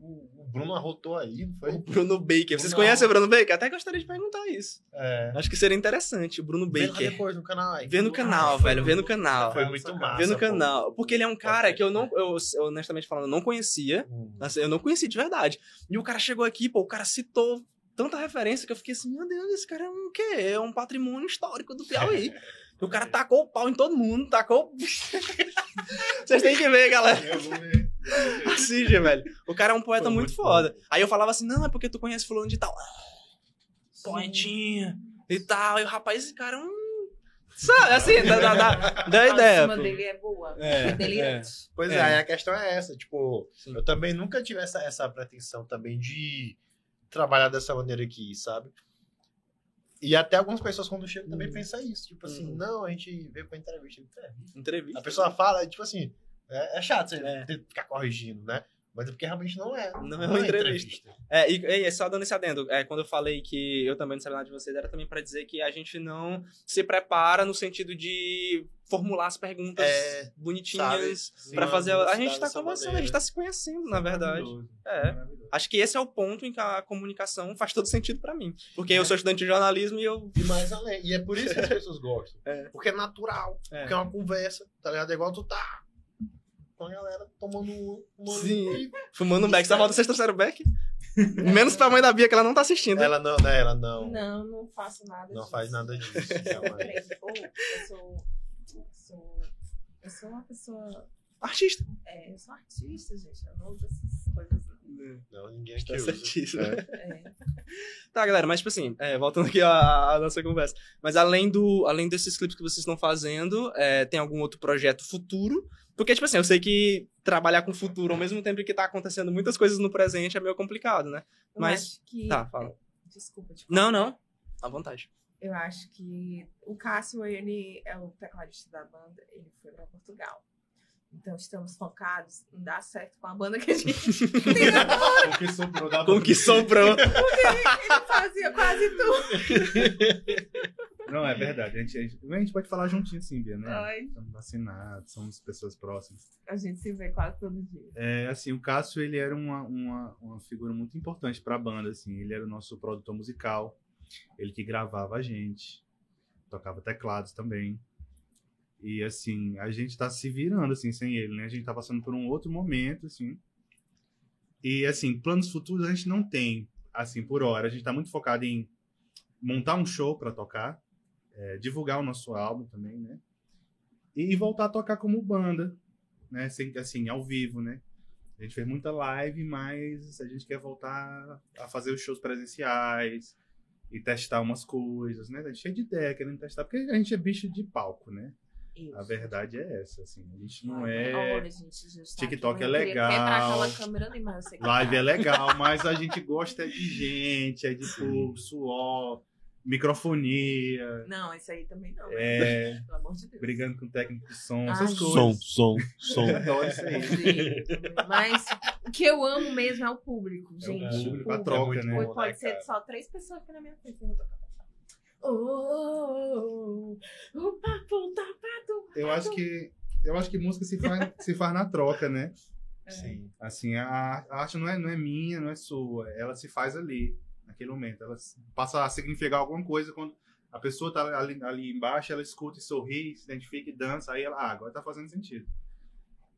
o, o Bruno arrotou aí, não O foi? Bruno Baker. Vocês conhecem o Bruno Baker? Até gostaria de perguntar isso. É. Acho que seria interessante, o Bruno Vê Baker. depois no canal aí. Vê no canal, velho, vê no canal. Foi muito massa. Vê no pô. canal. Porque ele é um cara que eu não, eu, eu, honestamente falando, não conhecia. Hum. Assim, eu não conheci de verdade. E o cara chegou aqui, pô, o cara citou tanta referência que eu fiquei assim, meu Deus, esse cara é um quê? É um patrimônio histórico do Piauí. O cara tacou o pau em todo mundo, tacou. [laughs] Vocês têm que ver, galera. Eu vou ver. Assiste, velho. O cara é um poeta muito, muito foda. Aí eu falava assim, não, é porque tu conhece fulano de tal. Poetinha e tal. E o rapaz, esse cara é um. Sabe, assim, dá, dá, dá, dá A ideia. cima pô. dele é boa. É, É, delirante. Pois É. é. a questão é essa, tipo, Sim. eu também nunca tive essa, essa pretensão também de trabalhar dessa maneira aqui, sabe? E até algumas pessoas quando chegam também Uhum. pensam isso, tipo assim, Uhum. não, a gente veio pra entrevista. entrevista. Entrevista. A pessoa fala, tipo assim, é, é chato você É. ficar corrigindo, né? Mas é porque realmente não é. Não é uma entrevista. É, e, e só dando esse adendo, é, quando eu falei que eu também não sabia nada de vocês, era também pra dizer que a gente não se prepara no sentido de formular as perguntas É, bonitinhas pra fazer. A gente tá conversando, a gente tá se conhecendo, na verdade. Maravilhoso, É. maravilhoso. Acho que esse é o ponto em que a comunicação faz todo sentido pra mim. Porque eu sou estudante de jornalismo e eu. E mais além. E é por isso que as pessoas gostam. [laughs] É. Porque é natural. É. Porque é uma conversa, tá ligado? É igual tu tá com a galera tomando um. Sim. um- Fumando um beck. Só falta vocês trouxeram o beck? [laughs] Menos pra mãe da Bia, que ela não tá assistindo. Ela não, né? Ela não. Não, não faço nada Não disso. faz nada disso. [laughs] eu sou, eu sou. Eu sou uma pessoa. Artista. É, eu sou artista, gente. Eu não uso essas coisas. não. Não, ninguém aqui Tá usa. certíssimo. É. Tá, galera, mas tipo assim, é, voltando aqui à, à nossa conversa. Mas além, do, além desses clipes que vocês estão fazendo, é, tem algum outro projeto futuro? Porque, tipo assim, eu sei que trabalhar com o futuro ao mesmo tempo que tá acontecendo muitas coisas no presente é meio complicado, né? Eu Mas- acho que... Tá, fala. Desculpa te Não, não. À vontade. Eu acho que o Cássio, ele é o tecladista da banda, ele foi para Portugal. Então estamos focados em dar certo com a banda que a gente [laughs] tem agora. O que sobrou da Com que sobrou. [laughs] Ele fazia quase tudo. Não, é verdade. A gente, a gente, a gente pode falar juntinho assim, Bia, né? Ai. Estamos vacinados, somos pessoas próximas. A gente se vê quase todo dia. É, assim, o Cássio, ele era uma, uma, uma figura muito importante pra banda, assim. Ele era o nosso produtor musical. Ele que gravava a gente. Tocava teclados também. E, assim, a gente tá se virando, assim, sem ele, né? A gente tá passando por um outro momento, assim. E, assim, planos futuros a gente não tem, assim, por hora. A gente tá muito focado em montar um show pra tocar. é, divulgar o nosso álbum também, né? E, e voltar a tocar como banda né? Sem, assim, ao vivo, né? A gente fez muita live, mas a gente quer voltar a fazer os shows presenciais e testar umas coisas, né? Gente é cheio de ideia querendo testar, porque a gente é bicho de palco, né? Isso. A verdade é essa, assim. A gente não Olha, é. gente, já está TikTok aqui, é legal. ali, Live tá. é legal, mas a [laughs] gente gosta de gente, é de povo, suor, microfonia, Não, isso aí também não. é, [laughs] Pelo amor de Deus. brigando com o técnico de som, Ai, essas coisas. som, som. Eu [laughs] adoro isso aí. Sim, Mas o que eu amo mesmo é o público, É gente. o público, a O troca, muito né? pode né, ser cara? só três pessoas aqui na minha frente. eu tô- Oh, o papo tá pato. Eu acho que eu acho que música se faz, [laughs] se faz na troca, né? Sim. Assim, a, a arte não é, não é minha, não é sua. Ela se faz ali, naquele momento. Ela passa a significar alguma coisa quando a pessoa tá ali, ali embaixo, ela escuta e sorri, se identifica e dança, aí ela, ah, agora tá fazendo sentido.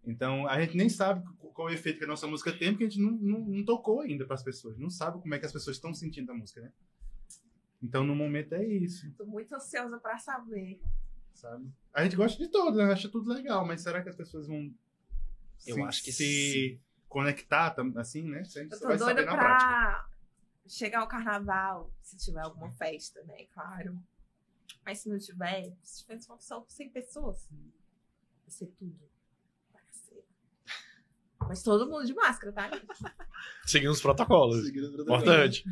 Então, a gente nem sabe qu- qual é o efeito que a nossa música tem, porque a gente não, não, não tocou ainda para as pessoas. Não sabe como é que as pessoas estão sentindo a música, né? Então, no momento é isso, Tô muito ansiosa pra saber. sabe? A gente gosta de tudo, né? Acha tudo legal, mas será que as pessoas vão Eu se, acho que se conectar tam- assim, né? Gente Eu tô vai doida saber na prática. Chegar ao carnaval, se tiver alguma festa, né? Claro. Mas se não tiver, se tiver só 100 pessoas, vai ser tudo. Mas todo mundo de máscara, tá? [laughs] Seguindo os protocolos. Importante.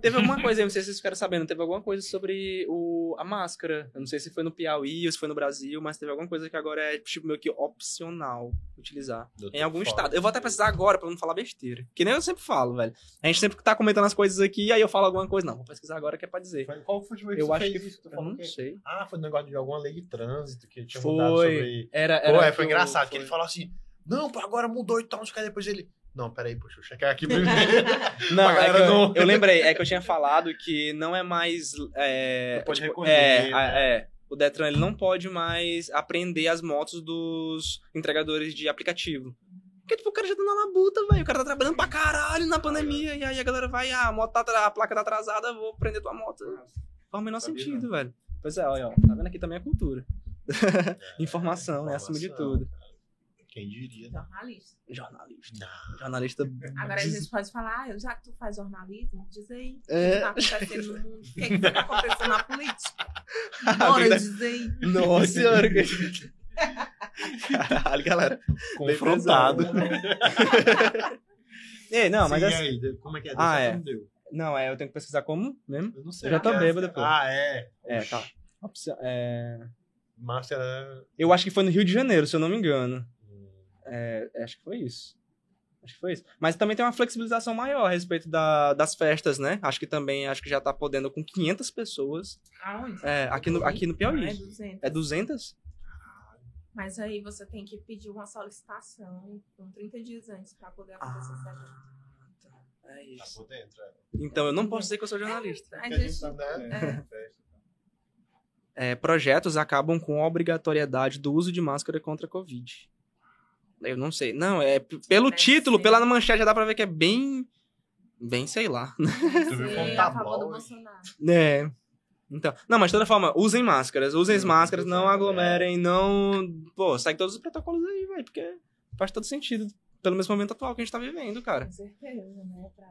Teve alguma coisa aí, não sei se vocês ficaram sabendo, teve alguma coisa sobre o, a máscara. Eu não sei se foi no Piauí ou se foi no Brasil, mas teve alguma coisa que agora é, tipo, meio que opcional utilizar. Em algum fora. estado. Eu vou até pesquisar agora pra não falar besteira. Que nem eu sempre falo, velho. A gente sempre tá comentando as coisas aqui, aí eu falo alguma coisa. Não, vou pesquisar agora que é pra dizer. Foi- Qual foi o Eu que acho você que. fez isso? Tu Eu não que- sei. Ah, foi um negócio de alguma lei de trânsito que tinha mudado Foi. sobre... Era, Pô, era é, foi que engraçado, eu- que ele foi- falou assim, não, pô, agora mudou e tal, não sei o que, depois ele... Não, peraí, poxa, eu checar aqui primeiro. [laughs] Não, é que eu, não- [laughs] eu lembrei, é que eu tinha falado que não é mais. É, Não pode tipo, recolher, é, né? é, o Detran ele não pode mais apreender as motos dos entregadores de aplicativo. Porque, tipo, o cara já tá na labuta, velho. O cara tá trabalhando pra caralho na pandemia. E aí a galera vai, ah, a, moto tá, a placa tá atrasada, vou prender tua moto. Faz o menor Sabia sentido, não. velho. Pois é, olha, ó. Tá vendo aqui também a cultura. [laughs] Informação, né? Acima de tudo. Quem diria, né? Jornalista. Jornalista. Jornalista. Agora a gente pode falar, ah, já que tu faz jornalismo, diz aí É. o que tá acontecendo no mundo. O que, que tá acontecendo na política? [laughs] Bora tá- dizer aí. Nossa senhora. Caralho, galera. Confrontado. [laughs] Ei, não, mas Sim, assim. aí, como é que é? Deu Ah, é. deu. Não, é, eu tenho que pesquisar como mesmo? Eu não sei. Eu já tô É. bêbado, pô. Ah, é. É, tá. Opção- é, Márcia era... Eu acho que foi no Rio de Janeiro, se eu não me engano. É, acho que foi isso. Acho que foi isso. Mas também tem uma flexibilização maior a respeito da- das festas, né? Acho que também, acho que já tá podendo com 500 pessoas. Aonde? É, aqui no, aqui no Ah, é Piauí. 200. É 200? Mas aí você tem que pedir uma solicitação com 30 dias antes pra poder acontecer essa Ah, tá. É Tá isso. por dentro, é. Então eu não posso dizer que eu sou jornalista. A Porque a gente tá, né, é. festa. É, projetos acabam com a obrigatoriedade do uso de máscara contra a Covid. Eu não sei. Não, é pelo Deve título, ser. pela manchete já dá pra ver que é bem. Bem, sei lá. Tu [laughs] viu Ser como a tá bom, Bolsonaro. É. Então, não, mas de toda forma, usem máscaras, usem as máscaras, não exato, aglomerem, não. Pô, segue todos os protocolos aí, velho, porque faz todo sentido pelo mesmo momento atual que a gente tá vivendo, cara. Com certeza, né? Pra